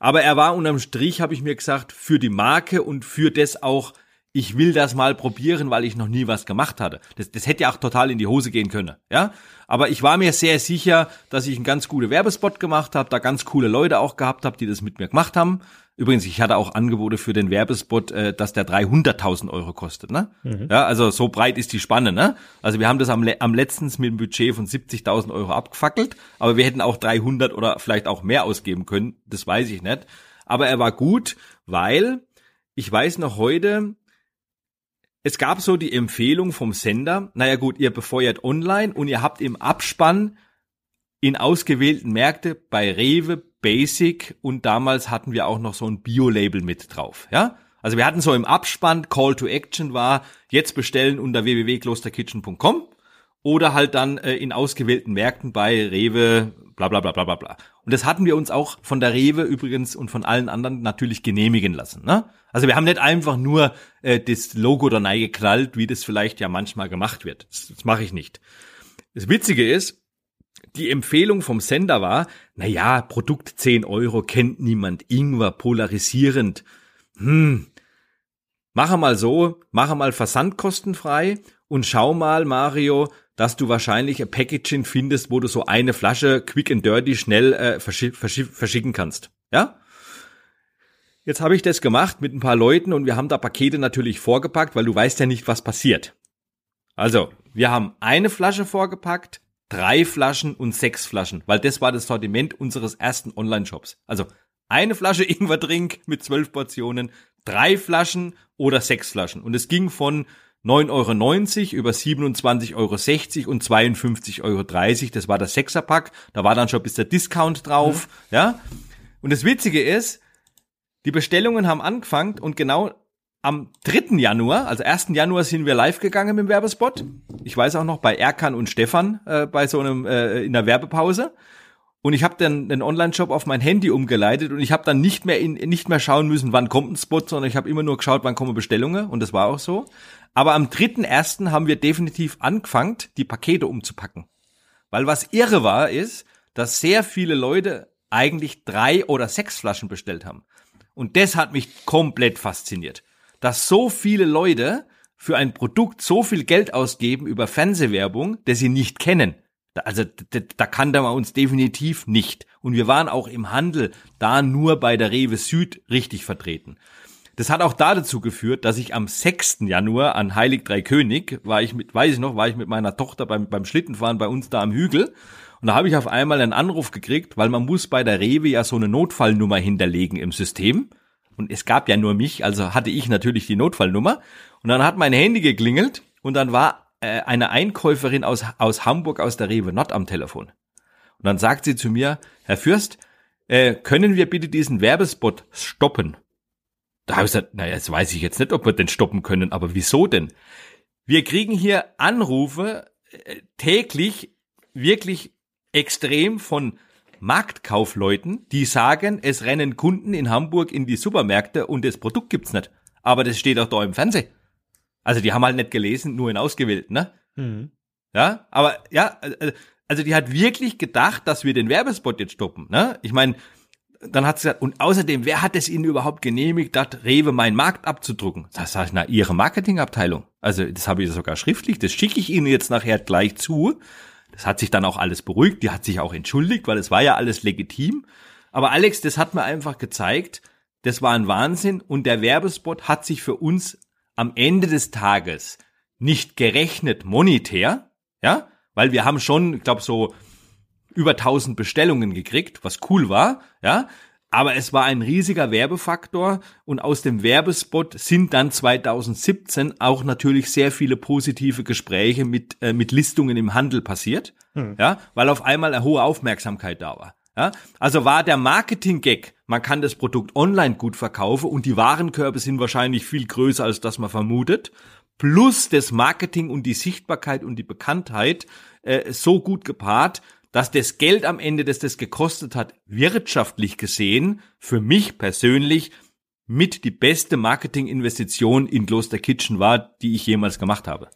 Aber er war unterm Strich, habe ich mir gesagt, für die Marke und für das auch ich will das mal probieren, weil ich noch nie was gemacht hatte. Das, das hätte ja auch total in die Hose gehen können, ja. Aber ich war mir sehr sicher, dass ich einen ganz guten Werbespot gemacht habe, da ganz coole Leute auch gehabt habe, die das mit mir gemacht haben. Übrigens, ich hatte auch Angebote für den Werbespot, äh, dass der 300.000 Euro kostet, ne? Mhm. Ja, also so breit ist die Spanne, ne? Also wir haben das am, am letztens mit einem Budget von 70.000 Euro abgefackelt, aber wir hätten auch 300 oder vielleicht auch mehr ausgeben können, das weiß ich nicht. Aber er war gut, weil ich weiß noch heute, es gab so die Empfehlung vom Sender, naja gut, ihr befeuert online und ihr habt im Abspann in ausgewählten Märkte bei Rewe, Basic und damals hatten wir auch noch so ein Bio-Label mit drauf, ja? Also wir hatten so im Abspann, Call to Action war, jetzt bestellen unter www.klosterkitchen.com oder halt dann äh, in ausgewählten Märkten bei Rewe, bla bla bla bla bla bla. Und das hatten wir uns auch von der Rewe übrigens und von allen anderen natürlich genehmigen lassen. Ne? Also wir haben nicht einfach nur äh, das Logo da geknallt, wie das vielleicht ja manchmal gemacht wird. Das, das mache ich nicht. Das Witzige ist, die Empfehlung vom Sender war, na ja, Produkt 10 Euro kennt niemand, Ingwer, polarisierend. Hm, mache mal so, mache mal versandkostenfrei und schau mal, Mario, dass du wahrscheinlich ein Packaging findest, wo du so eine Flasche quick and dirty schnell äh, verschi verschi verschicken kannst. Ja? Jetzt habe ich das gemacht mit ein paar Leuten und wir haben da Pakete natürlich vorgepackt, weil du weißt ja nicht, was passiert. Also, wir haben eine Flasche vorgepackt, drei Flaschen und sechs Flaschen, weil das war das Sortiment unseres ersten Online-Shops. Also eine Flasche Ingwer-Drink mit zwölf Portionen, drei Flaschen oder sechs Flaschen. Und es ging von 9,90 Euro über 27,60 Euro und 52,30 Euro. Das war der Sechserpack. Da war dann schon bis der Discount drauf. Mhm. Ja. Und das Witzige ist, die Bestellungen haben angefangen und genau am 3. Januar, also 1. Januar sind wir live gegangen mit dem Werbespot. Ich weiß auch noch bei Erkan und Stefan äh, bei so einem äh, in der Werbepause. Und ich habe dann den Online-Shop auf mein Handy umgeleitet und ich habe dann nicht mehr in, nicht mehr schauen müssen, wann kommt ein Spot, sondern ich habe immer nur geschaut, wann kommen Bestellungen und das war auch so. Aber am 3.1. haben wir definitiv angefangen, die Pakete umzupacken. Weil was irre war, ist, dass sehr viele Leute eigentlich drei oder sechs Flaschen bestellt haben. Und das hat mich komplett fasziniert dass so viele Leute für ein Produkt so viel Geld ausgeben über Fernsehwerbung, das sie nicht kennen. Also da, da kannte man uns definitiv nicht. Und wir waren auch im Handel da nur bei der Rewe Süd richtig vertreten. Das hat auch da dazu geführt, dass ich am 6. Januar an Heilig Drei König war ich mit, weiß ich noch, war ich mit meiner Tochter beim, beim Schlittenfahren bei uns da am Hügel. Und da habe ich auf einmal einen Anruf gekriegt, weil man muss bei der Rewe ja so eine Notfallnummer hinterlegen im System. Und es gab ja nur mich, also hatte ich natürlich die Notfallnummer. Und dann hat mein Handy geklingelt und dann war äh, eine Einkäuferin aus, aus Hamburg aus der Rewe Nord am Telefon. Und dann sagt sie zu mir, Herr Fürst, äh, können wir bitte diesen Werbespot stoppen? Da habe ich gesagt, naja, jetzt weiß ich jetzt nicht, ob wir den stoppen können, aber wieso denn? Wir kriegen hier Anrufe äh, täglich wirklich extrem von Marktkaufleuten, die sagen, es rennen Kunden in Hamburg in die Supermärkte und das Produkt gibt's nicht. Aber das steht auch da im Fernsehen. Also die haben halt nicht gelesen, nur in ausgewählten, ne? Mhm. Ja, aber ja, äh, also die hat wirklich gedacht, dass wir den Werbespot jetzt stoppen, ne? Ich meine, dann hat sie gesagt, und außerdem, wer hat es Ihnen überhaupt genehmigt, das Rewe meinen Markt abzudrucken? Das sage ich, na, Ihre Marketingabteilung. Also das habe ich sogar schriftlich, das schicke ich Ihnen jetzt nachher gleich zu. Das hat sich dann auch alles beruhigt, die hat sich auch entschuldigt, weil es war ja alles legitim. Aber Alex, das hat mir einfach gezeigt, das war ein Wahnsinn und der Werbespot hat sich für uns am Ende des Tages nicht gerechnet monetär, ja, weil wir haben schon, ich glaube so über 1000 Bestellungen gekriegt, was cool war, ja. Aber es war ein riesiger Werbefaktor und aus dem Werbespot sind dann 2017 auch natürlich sehr viele positive Gespräche mit, äh, mit Listungen im Handel passiert, hm. ja, weil auf einmal eine hohe Aufmerksamkeit da war. Ja, also war der Marketing-Gag, man kann das Produkt online gut verkaufen und die Warenkörbe sind wahrscheinlich viel größer, als das man vermutet, plus das Marketing und die Sichtbarkeit und die Bekanntheit äh, so gut gepaart, dass das Geld am Ende, das das gekostet hat, wirtschaftlich gesehen, für mich persönlich mit die beste Marketinginvestition in Kloster Kitchen war, die ich jemals gemacht habe.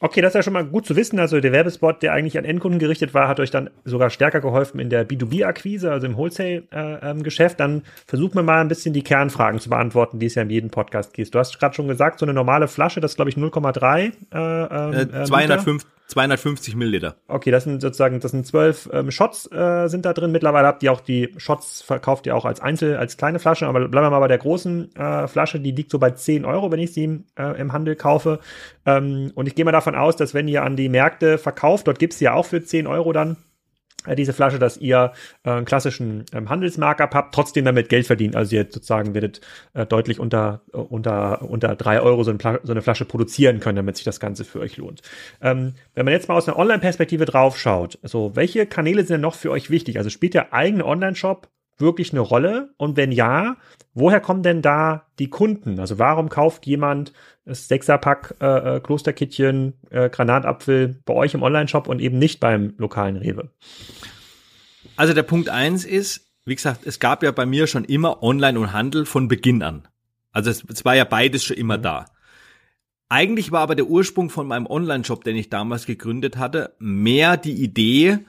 Okay, das ist ja schon mal gut zu wissen. Also der Werbespot, der eigentlich an Endkunden gerichtet war, hat euch dann sogar stärker geholfen in der B2B-Akquise, also im Wholesale-Geschäft. Äh, ähm, dann versuchen wir mal ein bisschen die Kernfragen zu beantworten, die es ja in jedem Podcast gibt. Du hast gerade schon gesagt, so eine normale Flasche, das ist glaube ich 0,3. Äh, ähm, äh, 205, 250 Milliliter. Okay, das sind sozusagen, das sind zwölf ähm, Shots äh, sind da drin. Mittlerweile habt ihr auch die Shots verkauft ihr auch als Einzel, als kleine Flasche, aber bleiben wir mal bei der großen äh, Flasche, die liegt so bei 10 Euro, wenn ich sie äh, im Handel kaufe. Ähm, und ich gehe mal davon aus, dass wenn ihr an die Märkte verkauft, dort gibt's sie ja auch für 10 Euro dann diese Flasche, dass ihr äh, einen klassischen ähm, Handelsmarkup habt, trotzdem damit Geld verdient. Also ihr sozusagen werdet äh, deutlich unter, äh, unter, unter drei Euro so, ein so, eine Flasche produzieren können, damit sich das Ganze für euch lohnt. Ähm, wenn man jetzt mal aus einer Online-Perspektive draufschaut, so welche Kanäle sind denn noch für euch wichtig? Also spielt der eigene Online-Shop wirklich eine Rolle? Und wenn ja, woher kommen denn da die Kunden? Also warum kauft jemand das Sechserpack äh, äh, Klosterkittchen, äh, Granatapfel bei euch im Online-Shop und eben nicht beim lokalen Rewe? Also der Punkt eins ist, wie gesagt, es gab ja bei mir schon immer Online und Handel von Beginn an. Also es, es war ja beides schon immer mhm. da. Eigentlich war aber der Ursprung von meinem Online-Shop, den ich damals gegründet hatte, mehr die Idee,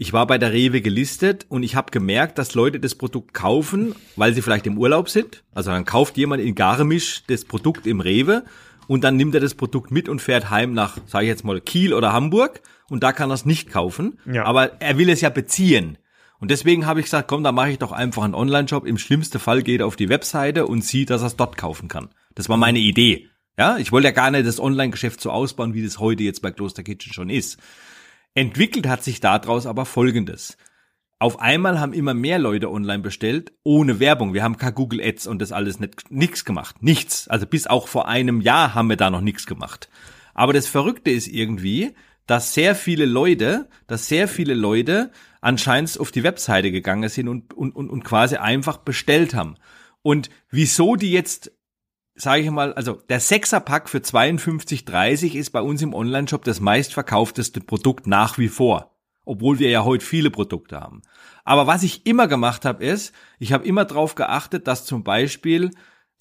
ich war bei der Rewe gelistet und ich habe gemerkt, dass Leute das Produkt kaufen, weil sie vielleicht im Urlaub sind. Also dann kauft jemand in Garmisch das Produkt im Rewe und dann nimmt er das Produkt mit und fährt heim nach, sage ich jetzt mal, Kiel oder Hamburg und da kann er es nicht kaufen. Ja. Aber er will es ja beziehen. Und deswegen habe ich gesagt, komm, da mache ich doch einfach einen Online-Shop. Im schlimmsten Fall geht er auf die Webseite und sieht, dass er es dort kaufen kann. Das war meine Idee. Ja, ich wollte ja gar nicht das Online-Geschäft so ausbauen, wie das heute jetzt bei Kloster Kitchen schon ist. Entwickelt hat sich daraus aber Folgendes. Auf einmal haben immer mehr Leute online bestellt, ohne Werbung. Wir haben kein Google Ads und das alles nicht, nichts gemacht. Nichts. Also bis auch vor einem Jahr haben wir da noch nichts gemacht. Aber das Verrückte ist irgendwie, dass sehr viele Leute, dass sehr viele Leute anscheinend auf die Webseite gegangen sind und, und, und, und quasi einfach bestellt haben. Und wieso die jetzt sage ich mal, also der Sechserpack für 52,30 ist bei uns im Onlineshop das meistverkaufteste Produkt nach wie vor, obwohl wir ja heute viele Produkte haben. Aber was ich immer gemacht habe, ist, ich habe immer darauf geachtet, dass zum Beispiel,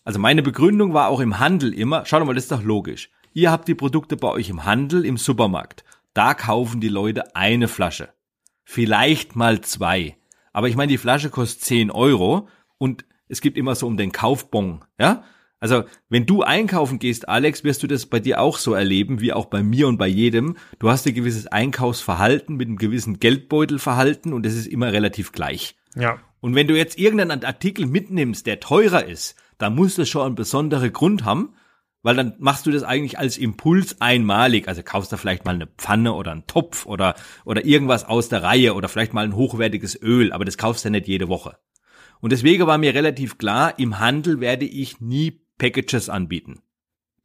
also meine Begründung war auch im Handel immer, schaut mal, das ist doch logisch. Ihr habt die Produkte bei euch im Handel, im Supermarkt. Da kaufen die Leute eine Flasche. Vielleicht mal zwei. Aber ich meine, die Flasche kostet 10 Euro und es gibt immer so um den Kaufbon, ja? Also, wenn du einkaufen gehst, Alex, wirst du das bei dir auch so erleben, wie auch bei mir und bei jedem. Du hast ein gewisses Einkaufsverhalten mit einem gewissen Geldbeutelverhalten und das ist immer relativ gleich. Ja. Und wenn du jetzt irgendeinen Artikel mitnimmst, der teurer ist, dann muss das schon einen besonderen Grund haben, weil dann machst du das eigentlich als Impuls einmalig. Also kaufst du vielleicht mal eine Pfanne oder einen Topf oder, oder irgendwas aus der Reihe oder vielleicht mal ein hochwertiges Öl, aber das kaufst du nicht jede Woche. Und deswegen war mir relativ klar, im Handel werde ich nie Packages anbieten.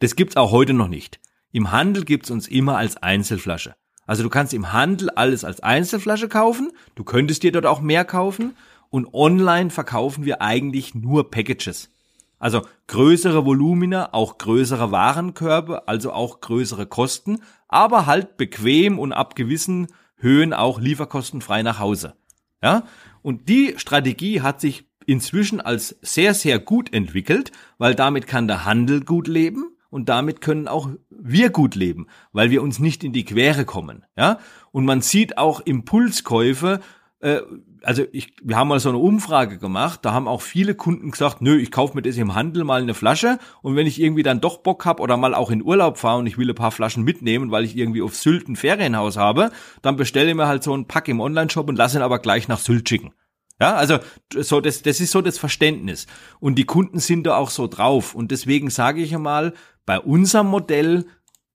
Das gibt's auch heute noch nicht. Im Handel gibt's uns immer als Einzelflasche. Also du kannst im Handel alles als Einzelflasche kaufen, du könntest dir dort auch mehr kaufen und online verkaufen wir eigentlich nur Packages. Also größere Volumina, auch größere Warenkörbe, also auch größere Kosten, aber halt bequem und ab gewissen Höhen auch lieferkostenfrei nach Hause. Ja? Und die Strategie hat sich inzwischen als sehr, sehr gut entwickelt, weil damit kann der Handel gut leben und damit können auch wir gut leben, weil wir uns nicht in die Quere kommen. Ja? Und man sieht auch Impulskäufe, äh, also ich, wir haben mal so eine Umfrage gemacht, da haben auch viele Kunden gesagt, nö, ich kaufe mir das im Handel mal eine Flasche und wenn ich irgendwie dann doch Bock hab oder mal auch in Urlaub fahre und ich will ein paar Flaschen mitnehmen, weil ich irgendwie auf Sylt ein Ferienhaus habe, dann bestelle ich mir halt so einen Pack im Onlineshop und lasse ihn aber gleich nach Sylt schicken. Ja, also so das, das ist so das Verständnis. Und die Kunden sind da auch so drauf. Und deswegen sage ich einmal, bei unserem Modell,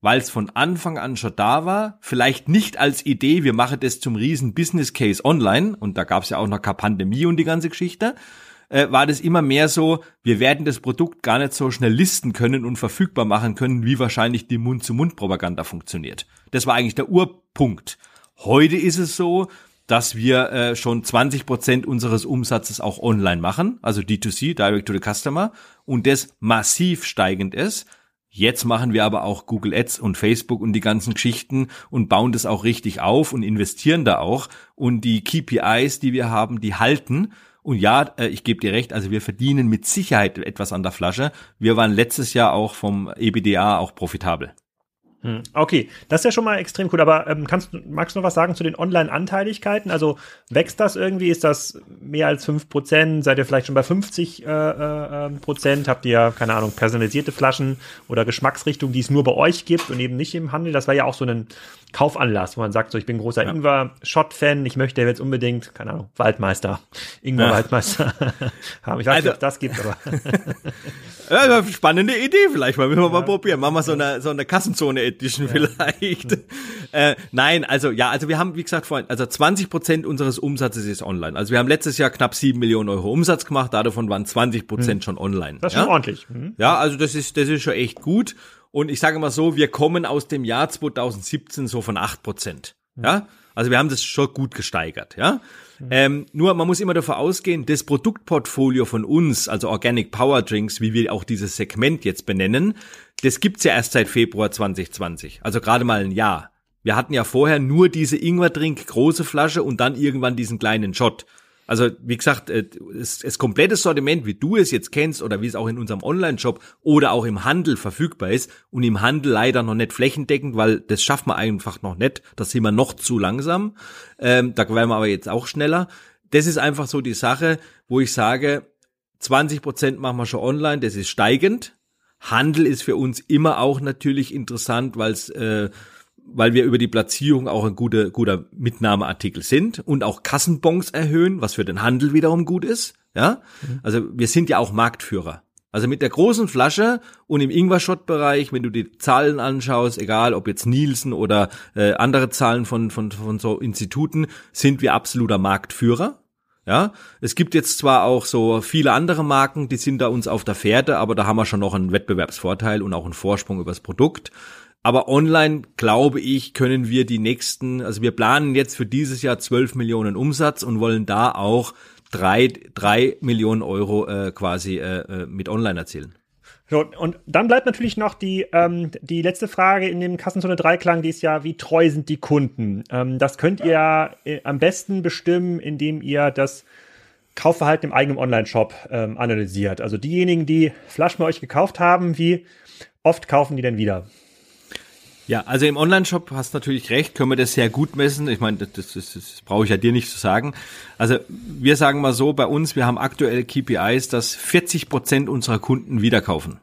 weil es von Anfang an schon da war, vielleicht nicht als Idee, wir machen das zum riesen Business Case online, und da gab es ja auch noch keine Pandemie und die ganze Geschichte, äh, war das immer mehr so, wir werden das Produkt gar nicht so schnell listen können und verfügbar machen können, wie wahrscheinlich die Mund-zu-Mund-Propaganda funktioniert. Das war eigentlich der Urpunkt. Heute ist es so, dass wir äh, schon 20 Prozent unseres Umsatzes auch online machen, also D2C, Direct to the Customer, und das massiv steigend ist. Jetzt machen wir aber auch Google Ads und Facebook und die ganzen Geschichten und bauen das auch richtig auf und investieren da auch. Und die KPIs, die wir haben, die halten. Und ja, äh, ich gebe dir recht, also wir verdienen mit Sicherheit etwas an der Flasche. Wir waren letztes Jahr auch vom EBDA auch profitabel. Hm, okay, das ist ja schon mal extrem cool. Aber ähm, kannst magst du noch was sagen zu den Online-Anteiligkeiten? Also wächst das irgendwie? Ist das mehr als fünf Prozent? Seid ihr vielleicht schon bei 50 äh, äh, ähm, Prozent? Habt ihr, keine Ahnung, personalisierte Flaschen oder Geschmacksrichtungen, die es nur bei euch gibt und eben nicht im Handel? Das war ja auch so ein Kaufanlass, wo man sagt, so ich bin großer ja. Ingwer-Shot-Fan, ich möchte jetzt unbedingt, keine Ahnung, Waldmeister, Ingwer-Waldmeister haben. Ich weiß also, nicht, ob das gibt, aber. ja, spannende Idee vielleicht mal, müssen wir ja. mal probieren. Machen wir so eine, so eine Kassenzone Edition ja. vielleicht. äh, nein, also ja, also wir haben, wie gesagt, vorhin, also 20 Prozent unseres Umsatzes ist online. Also wir haben letztes Jahr knapp sieben Millionen Euro Umsatz gemacht, davon waren 20 Prozent hm. schon online. Das ist schon ordentlich. Hm. Ja, also das ist, das ist schon echt gut. Und ich sage mal so, wir kommen aus dem Jahr 2017 so von acht Prozent. Ja, also wir haben das schon gut gesteigert. Ja, ähm, nur man muss immer davon ausgehen, das Produktportfolio von uns, also Organic Power Drinks, wie wir auch dieses Segment jetzt benennen, das gibt's ja erst seit Februar 2020. Also gerade mal ein Jahr. Wir hatten ja vorher nur diese Ingwer-Drink große Flasche und dann irgendwann diesen kleinen Shot. Also wie gesagt, äh, das, das komplette Sortiment, wie du es jetzt kennst oder wie es auch in unserem Online-Shop oder auch im Handel verfügbar ist und im Handel leider noch nicht flächendeckend, weil das schafft man einfach noch nicht. Das sind wir noch zu langsam. Ähm, da werden wir aber jetzt auch schneller. Das ist einfach so die Sache, wo ich sage, 20 Prozent machen wir schon online, das ist steigend. Handel ist für uns immer auch natürlich interessant, weil es äh, weil wir über die Platzierung auch ein guter, guter Mitnahmeartikel sind und auch Kassenbons erhöhen, was für den Handel wiederum gut ist. Ja, mhm. also wir sind ja auch Marktführer. Also mit der großen Flasche und im Ingwer-Shot-Bereich, wenn du die Zahlen anschaust, egal ob jetzt Nielsen oder äh, andere Zahlen von, von, von so Instituten, sind wir absoluter Marktführer. Ja, es gibt jetzt zwar auch so viele andere Marken, die sind da uns auf der Fährte, aber da haben wir schon noch einen Wettbewerbsvorteil und auch einen Vorsprung übers Produkt. Aber online, glaube ich, können wir die nächsten, also wir planen jetzt für dieses Jahr 12 Millionen Umsatz und wollen da auch drei, drei Millionen Euro äh, quasi äh, äh, mit online erzielen. So, und dann bleibt natürlich noch die, ähm, die letzte Frage in dem Kassenzone 3 Klang, die ist ja, wie treu sind die Kunden? Ähm, das könnt ihr äh, am besten bestimmen, indem ihr das Kaufverhalten im eigenen Online-Shop ähm, analysiert. Also diejenigen, die Flaschen bei euch gekauft haben, wie oft kaufen die denn wieder? Ja, also im Online-Shop hast natürlich recht, können wir das sehr gut messen. Ich meine, das, das, das, das brauche ich ja dir nicht zu sagen. Also wir sagen mal so, bei uns, wir haben aktuell KPIs, dass 40 Prozent unserer Kunden wieder kaufen.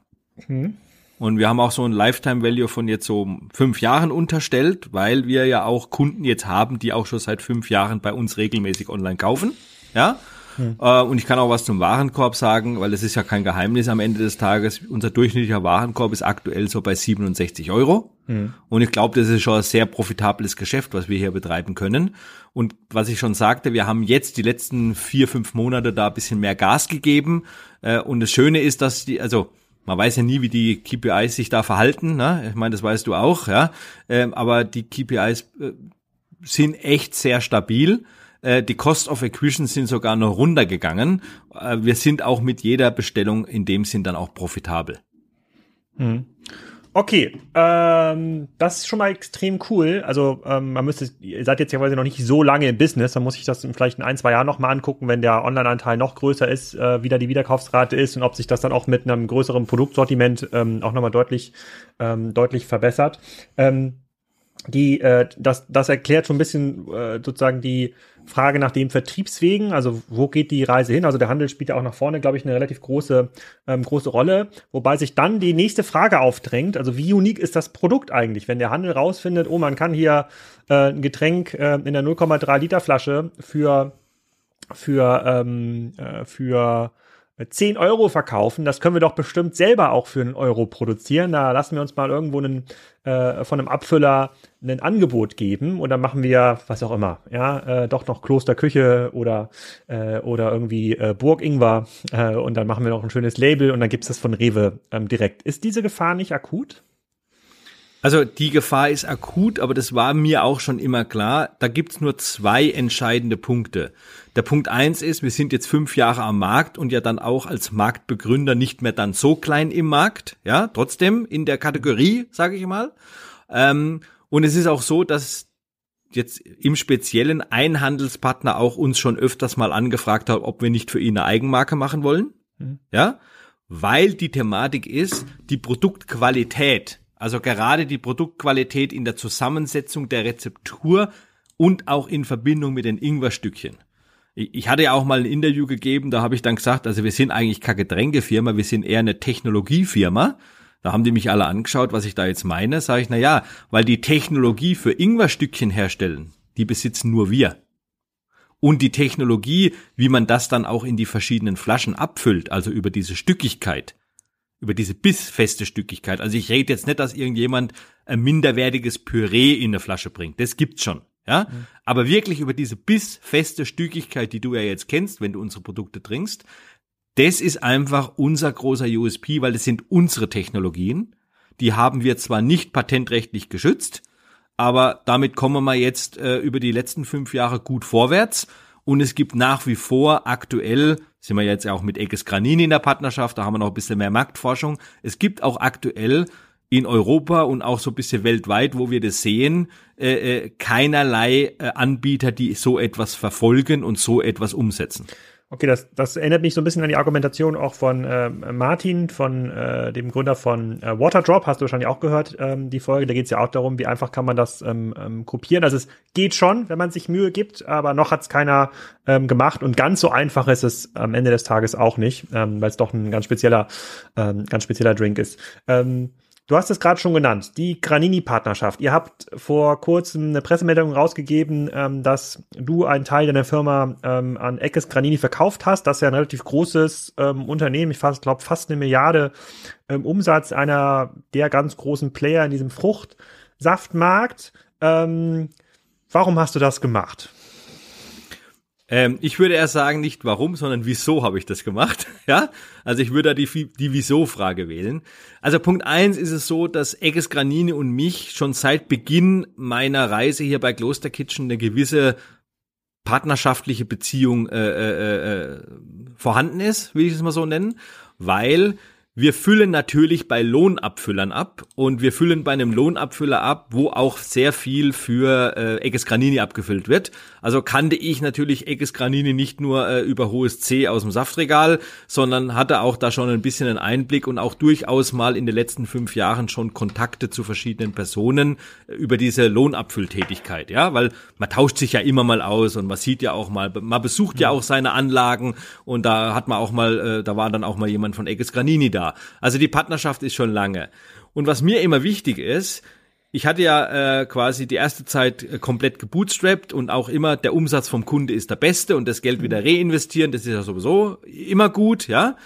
Hm. Und wir haben auch so ein Lifetime Value von jetzt so fünf Jahren unterstellt, weil wir ja auch Kunden jetzt haben, die auch schon seit fünf Jahren bei uns regelmäßig online kaufen. Ja. Hm. Äh, und ich kann auch was zum Warenkorb sagen, weil es ist ja kein Geheimnis am Ende des Tages. Unser durchschnittlicher Warenkorb ist aktuell so bei 67 Euro. Hm. Und ich glaube, das ist schon ein sehr profitables Geschäft, was wir hier betreiben können. Und was ich schon sagte, wir haben jetzt die letzten vier, fünf Monate da ein bisschen mehr Gas gegeben. Äh, und das Schöne ist, dass die, also man weiß ja nie, wie die KPIs sich da verhalten. Ne? Ich meine, das weißt du auch, ja. Ähm, aber die KPIs äh, sind echt sehr stabil. Äh, die Cost of Acquisition sind sogar noch runtergegangen. Äh, wir sind auch mit jeder Bestellung in dem Sinn dann auch profitabel. Hm. Okay, ähm, das ist schon mal extrem cool. Also ähm, man müsste, ihr seid jetzt ja quasi noch nicht so lange im Business, dann muss ich das vielleicht in ein, zwei Jahren nochmal angucken, wenn der Online-Anteil noch größer ist, äh, wie da die Wiederkaufsrate ist und ob sich das dann auch mit einem größeren Produktsortiment ähm, auch nochmal deutlich, ähm, deutlich verbessert. Ähm, die, äh, das, das erklärt schon ein bisschen äh, sozusagen die Frage nach dem Vertriebswegen, also wo geht die Reise hin? Also der Handel spielt ja auch nach vorne, glaube ich, eine relativ große, ähm, große Rolle, wobei sich dann die nächste Frage aufdrängt, also wie unique ist das Produkt eigentlich, wenn der Handel rausfindet, oh, man kann hier äh, ein Getränk äh, in der 0,3 Liter Flasche für, für, ähm, äh, für 10 Euro verkaufen, das können wir doch bestimmt selber auch für einen Euro produzieren. Da lassen wir uns mal irgendwo einen, äh, von einem Abfüller ein Angebot geben und dann machen wir, was auch immer, ja, äh, doch noch Klosterküche oder, äh, oder irgendwie äh, Burg Ingwer äh, und dann machen wir noch ein schönes Label und dann gibt's das von Rewe ähm, direkt. Ist diese Gefahr nicht akut? Also die Gefahr ist akut, aber das war mir auch schon immer klar. Da gibt's nur zwei entscheidende Punkte. Der Punkt eins ist, wir sind jetzt fünf Jahre am Markt und ja dann auch als Marktbegründer nicht mehr dann so klein im Markt, ja, trotzdem in der Kategorie, sage ich mal. Ähm, und es ist auch so, dass jetzt im Speziellen ein Handelspartner auch uns schon öfters mal angefragt hat, ob wir nicht für ihn eine Eigenmarke machen wollen, mhm. ja, weil die Thematik ist, die Produktqualität also gerade die Produktqualität in der Zusammensetzung der Rezeptur und auch in Verbindung mit den Ingwerstückchen. Ich hatte ja auch mal ein Interview gegeben, da habe ich dann gesagt, also wir sind eigentlich keine Getränkefirma, wir sind eher eine Technologiefirma. Da haben die mich alle angeschaut, was ich da jetzt meine. Sage ich, na ja, weil die Technologie für Ingwerstückchen herstellen, die besitzen nur wir. Und die Technologie, wie man das dann auch in die verschiedenen Flaschen abfüllt, also über diese Stückigkeit, über diese bissfeste Stückigkeit. Also ich rede jetzt nicht, dass irgendjemand ein minderwertiges Püree in eine Flasche bringt. Das gibt's schon. Ja, mhm. aber wirklich über diese bissfeste Stückigkeit, die du ja jetzt kennst, wenn du unsere Produkte trinkst, das ist einfach unser großer USP, weil das sind unsere Technologien. Die haben wir zwar nicht patentrechtlich geschützt, aber damit kommen wir jetzt äh, über die letzten fünf Jahre gut vorwärts. Und es gibt nach wie vor aktuell sind wir jetzt auch mit Eges Granini in der Partnerschaft, da haben wir noch ein bisschen mehr Marktforschung. Es gibt auch aktuell in Europa und auch so ein bisschen weltweit, wo wir das sehen, äh, äh, keinerlei äh, Anbieter, die so etwas verfolgen und so etwas umsetzen. Okay, das, das erinnert mich so ein bisschen an die Argumentation auch von äh, Martin, von äh, dem Gründer von äh, Waterdrop, hast du wahrscheinlich auch gehört, ähm, die Folge. Da geht es ja auch darum, wie einfach kann man das ähm, ähm, kopieren. Also es geht schon, wenn man sich Mühe gibt, aber noch hat es keiner ähm, gemacht und ganz so einfach ist es am Ende des Tages auch nicht, ähm, weil es doch ein ganz spezieller, ähm, ganz spezieller Drink ist. Ähm, Du hast es gerade schon genannt, die Granini-Partnerschaft. Ihr habt vor kurzem eine Pressemeldung rausgegeben, ähm, dass du einen Teil deiner Firma ähm, an Eckes Granini verkauft hast. Das ist ja ein relativ großes ähm, Unternehmen. Ich glaube fast eine Milliarde ähm, Umsatz einer der ganz großen Player in diesem Fruchtsaftmarkt. Ähm, warum hast du das gemacht? Ähm, ich würde erst sagen, nicht warum, sondern wieso habe ich das gemacht. ja, also ich würde da die, die Wieso-Frage wählen. Also Punkt eins ist es so, dass Egges Granini und mich schon seit Beginn meiner Reise hier bei Kloster Kitchen eine gewisse partnerschaftliche Beziehung äh, äh, äh, vorhanden ist, will ich es mal so nennen, weil wir füllen natürlich bei Lohnabfüllern ab und wir füllen bei einem Lohnabfüller ab, wo auch sehr viel für äh, Egges Granini abgefüllt wird. Also kannte ich natürlich Egges Granini nicht nur äh, über hohes C aus dem Saftregal, sondern hatte auch da schon ein bisschen einen Einblick und auch durchaus mal in den letzten fünf Jahren schon Kontakte zu verschiedenen Personen äh, über diese Lohnabfülltätigkeit. Ja, weil man tauscht sich ja immer mal aus und man sieht ja auch mal, man besucht ja auch seine Anlagen und da hat man auch mal, äh, da war dann auch mal jemand von Egges Granini da da. Also die Partnerschaft ist schon lange. Und was mir immer wichtig ist, ich hatte ja äh, quasi die erste Zeit äh, komplett gebootstrapped und auch immer der Umsatz vom Kunde ist der beste und das Geld wieder reinvestieren, das ist ja sowieso immer gut, ja.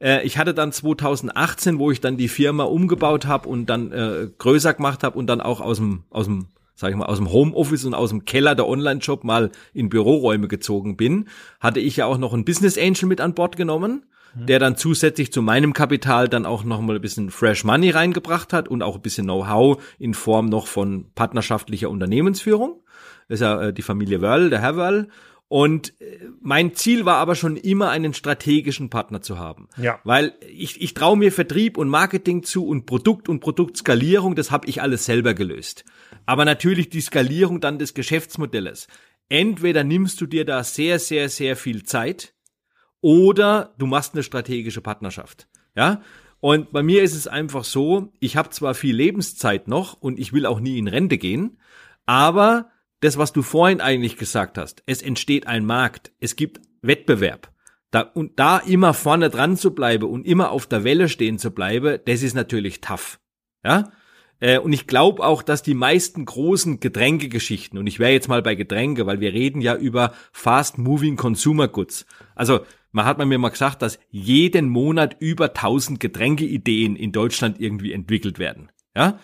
Äh, ich hatte dann 2018, wo ich dann die Firma umgebaut habe und dann äh, größer gemacht habe und dann auch aus dem aus dem sag ich mal, aus dem Homeoffice und aus dem Keller der Online-Shop mal in Büroräume gezogen bin, hatte ich ja auch noch einen Business Angel mit an Bord genommen der dann zusätzlich zu meinem Kapital dann auch noch mal ein bisschen Fresh Money reingebracht hat und auch ein bisschen Know-how in Form noch von partnerschaftlicher Unternehmensführung. Das ist ja äh, die Familie Wörl, der Herr Wörl. Und äh, mein Ziel war aber schon immer, einen strategischen Partner zu haben. Ja. Weil ich, ich traue mir Vertrieb und Marketing zu und Produkt und Produktskalierung, das habe ich alles selber gelöst. Aber natürlich die Skalierung dann des Geschäftsmodells. Entweder nimmst du dir da sehr, sehr, sehr viel Zeit oder du machst eine strategische Partnerschaft. Ja? Und bei mir ist es einfach so, ich habe zwar viel Lebenszeit noch und ich will auch nie in Rente gehen, aber das, was du vorhin eigentlich gesagt hast, es entsteht ein Markt, es gibt Wettbewerb. Da, und da immer vorne dran zu bleiben und immer auf der Welle stehen zu bleiben, das ist natürlich tough. Ja? Äh, und ich glaube auch, dass die meisten großen Getränkegeschichten, und ich wäre jetzt mal bei Getränke, weil wir reden ja über Fast Moving Consumer Goods. Also man hat mir mal gesagt, dass jeden Monat über 1000 Getränkeideen in Deutschland irgendwie entwickelt werden. Ja?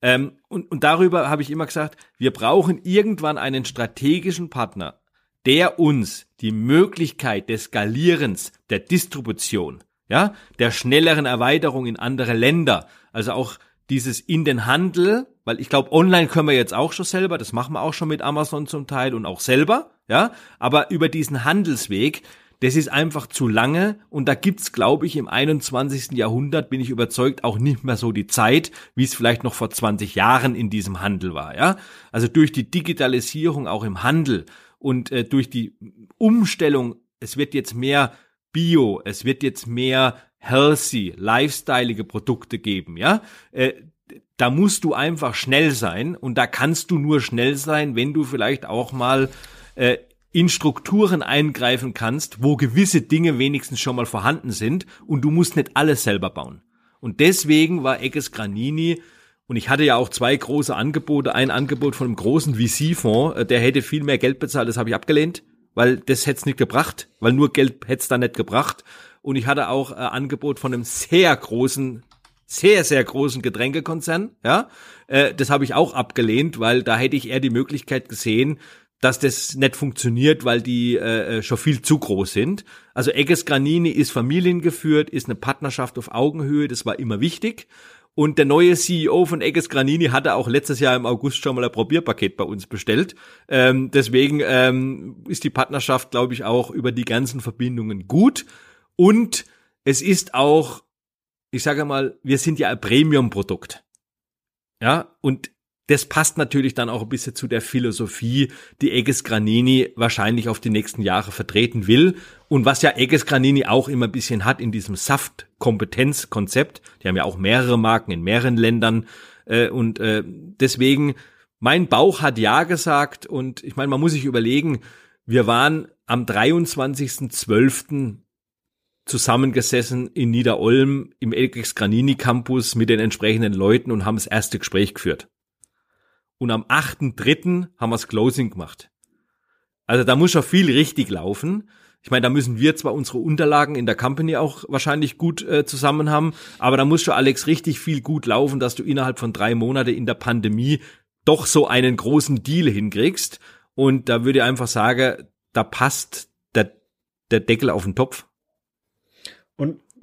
Ähm, und, und darüber habe ich immer gesagt, wir brauchen irgendwann einen strategischen Partner, der uns die Möglichkeit des Skalierens, der Distribution, ja, der schnelleren Erweiterung in andere Länder, also auch dieses in den Handel, weil ich glaube, online können wir jetzt auch schon selber, das machen wir auch schon mit Amazon zum Teil und auch selber, ja, aber über diesen Handelsweg, das ist einfach zu lange und da gibt's, glaube ich, im 21. Jahrhundert, bin ich überzeugt, auch nicht mehr so die Zeit, wie es vielleicht noch vor 20 Jahren in diesem Handel war. Ja, also durch die Digitalisierung auch im Handel und äh, durch die Umstellung, es wird jetzt mehr Bio, es wird jetzt mehr healthy, lifestyleige Produkte geben. Ja, äh, da musst du einfach schnell sein und da kannst du nur schnell sein, wenn du vielleicht auch mal äh, in Strukturen eingreifen kannst, wo gewisse Dinge wenigstens schon mal vorhanden sind und du musst nicht alles selber bauen. Und deswegen war Egges Granini und ich hatte ja auch zwei große Angebote. Ein Angebot von einem großen VC-Fonds, äh, der hätte viel mehr Geld bezahlt, das habe ich abgelehnt, weil das hätte es nicht gebracht, weil nur Geld hätte es da nicht gebracht. Und ich hatte auch ein äh, Angebot von einem sehr großen sehr, sehr großen Getränkekonzern, ja, äh, das habe ich auch abgelehnt, weil da hätte ich eher die Möglichkeit gesehen, dass das nicht funktioniert, weil die äh, äh, schon viel zu groß sind. Also Egges Granini ist familiengeführt, ist eine Partnerschaft auf Augenhöhe, das war immer wichtig. Und der neue CEO von Egges Granini hatte auch letztes Jahr im August schon mal ein Probierpaket bei uns bestellt. Ähm, deswegen ähm, ist die Partnerschaft, glaube ich, auch über die ganzen Verbindungen gut. Und es ist auch, ich sage mal, wir sind ja ein Premium-Produkt. Ja, und das passt natürlich dann auch ein bisschen zu der Philosophie, die Egges Granini wahrscheinlich auf die nächsten Jahre vertreten will und was ja Egges Granini auch immer ein bisschen hat in diesem Saft-Kompetenz-Konzept. Die haben ja auch mehrere Marken in mehreren Ländern äh, und äh, deswegen mein Bauch hat ja gesagt und ich meine, man muss sich überlegen, wir waren am 23.12 zusammengesessen in Niederolm im Egges Granini Campus mit den entsprechenden Leuten und haben das erste Gespräch geführt und am 8.3. haben wir das Closing gemacht. Also da muss schon viel richtig laufen. Ich meine, da müssen wir zwar unsere Unterlagen in der Company auch wahrscheinlich gut äh, zusammen haben, aber da muss schon Alex richtig viel gut laufen, dass du innerhalb von drei Monate in der Pandemie doch so einen großen Deal hinkriegst. Und da würde ich einfach sagen, da passt der, der Deckel auf den Topf.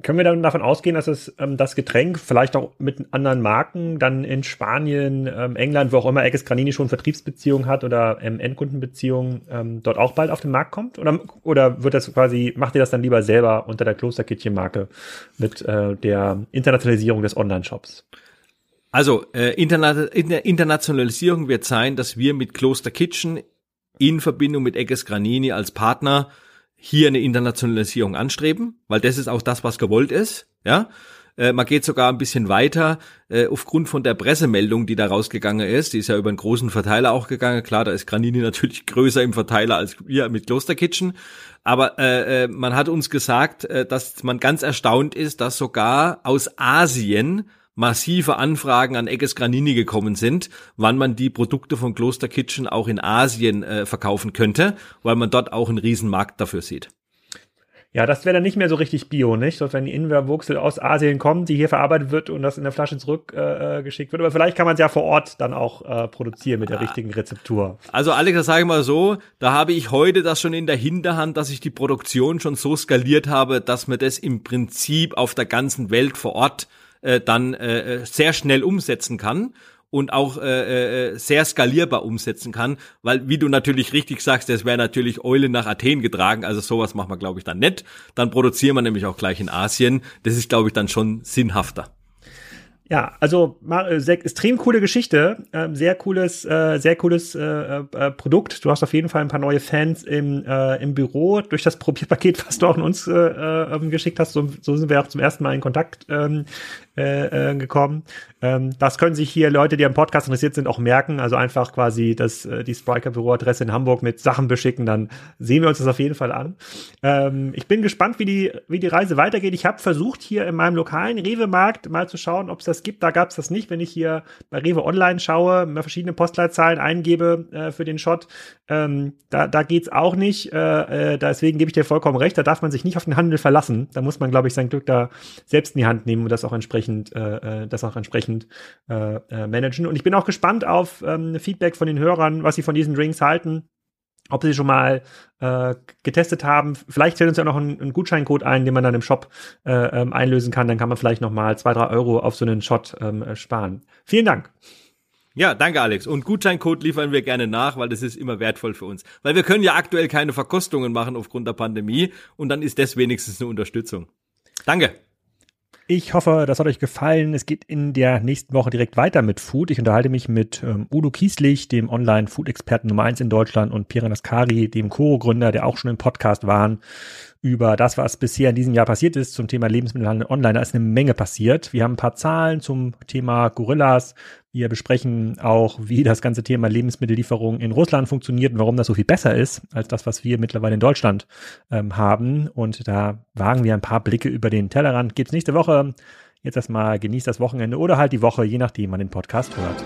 Können wir dann davon ausgehen, dass es ähm, das Getränk vielleicht auch mit anderen Marken dann in Spanien, ähm, England, wo auch immer Egges Granini schon Vertriebsbeziehungen hat oder ähm, Endkundenbeziehungen, ähm, dort auch bald auf den Markt kommt? Oder, oder wird das quasi, macht ihr das dann lieber selber unter der Klosterkittchen-Marke mit äh, der Internationalisierung des Online-Shops? Also äh, Interna Internationalisierung wird sein, dass wir mit Kloster Kitchen in Verbindung mit Egges Granini als Partner hier eine Internationalisierung anstreben, weil das ist auch das, was gewollt ist, ja. Äh, man geht sogar ein bisschen weiter, äh, aufgrund von der Pressemeldung, die da rausgegangen ist. Die ist ja über einen großen Verteiler auch gegangen. Klar, da ist Granini natürlich größer im Verteiler als wir mit Kloster Kitchen. Aber äh, äh, man hat uns gesagt, äh, dass man ganz erstaunt ist, dass sogar aus Asien massive Anfragen an Egges Granini gekommen sind, wann man die Produkte von Kloster Kitchen auch in Asien äh, verkaufen könnte, weil man dort auch einen riesen Markt dafür sieht. Ja, das wäre dann nicht mehr so richtig Bio, nicht? So, wenn die Ingwerwurzel aus Asien kommt, die hier verarbeitet wird und das in der Flasche zurückgeschickt äh, wird. Aber vielleicht kann man es ja vor Ort dann auch äh, produzieren mit der ah. richtigen Rezeptur. Also Alex, das sage ich mal so, da habe ich heute das schon in der Hinterhand, dass ich die Produktion schon so skaliert habe, dass man das im Prinzip auf der ganzen Welt vor Ort äh, dann äh, sehr schnell umsetzen kann und auch äh, äh, sehr skalierbar umsetzen kann, weil wie du natürlich richtig sagst, das wäre natürlich Eule nach Athen getragen, also sowas macht man glaube ich dann nicht. Dann produzieren wir nämlich auch gleich in Asien. Das ist glaube ich dann schon sinnhafter. Ja, also äh, extrem coole Geschichte, äh, sehr cooles, äh, sehr cooles Produkt. Du hast auf jeden Fall ein paar neue Fans im, im Büro durch das Probierpaket, was du auch an uns geschickt hast. So, so sind wir auch zum ersten Mal in Kontakt ähm, äh, äh, gekommen. Ähm, das können sich hier Leute, die am Podcast interessiert sind, auch merken. Also einfach quasi das, äh, die Spriker-Büroadresse in Hamburg mit Sachen beschicken, dann sehen wir uns das auf jeden Fall an. Ähm, ich bin gespannt, wie die, wie die Reise weitergeht. Ich habe versucht, hier in meinem lokalen Rewe-Markt mal zu schauen, ob es das gibt. Da gab es das nicht. Wenn ich hier bei Rewe Online schaue, mal verschiedene Postleitzahlen eingebe äh, für den Shot, ähm, da, da geht's auch nicht. Äh, äh, deswegen gebe ich dir vollkommen recht. Da darf man sich nicht auf den Handel verlassen. Da muss man, glaube ich, sein Glück da selbst in die Hand nehmen und das auch entsprechend, äh, äh das auch entsprechend äh, äh, managen. Und ich bin auch gespannt auf ähm, Feedback von den Hörern, was sie von diesen Drinks halten ob sie schon mal äh, getestet haben. Vielleicht fällt uns ja noch ein, ein, Gutscheincode ein, den man dann im Shop äh, ähm, einlösen kann. Dann kann man vielleicht noch mal zwei, drei Euro auf so einen Shot ähm, sparen. Vielen Dank. Ja, danke Alex. Und Gutscheincode liefern wir gerne nach, weil das ist immer wertvoll für uns. Weil wir können ja aktuell keine Verkostungen machen aufgrund der Pandemie und dann ist das wenigstens eine Unterstützung. Danke. Ich hoffe, das hat euch gefallen. Es geht in der nächsten Woche direkt weiter mit Food. Ich unterhalte mich mit ähm, Udo Kieslich, dem Online-Food-Experten Nummer eins in Deutschland, und Pierre Naskari, dem Koro-Gründer, der auch schon im Podcast waren, über das, was bisher in diesem Jahr passiert ist zum Thema Lebensmittelhandel online. Da ist eine Menge passiert. Wir haben ein paar Zahlen zum Thema Gorillas. Wir besprechen auch, wie das ganze Thema Lebensmittellieferung in Russland funktioniert und warum das so viel besser ist als das, was wir mittlerweile in Deutschland ähm, haben. Und da wagen wir ein paar Blicke über den Tellerrand. Gibt's nächste Woche. Jetzt erstmal genießt das Wochenende oder halt die Woche, je nachdem man den Podcast hört.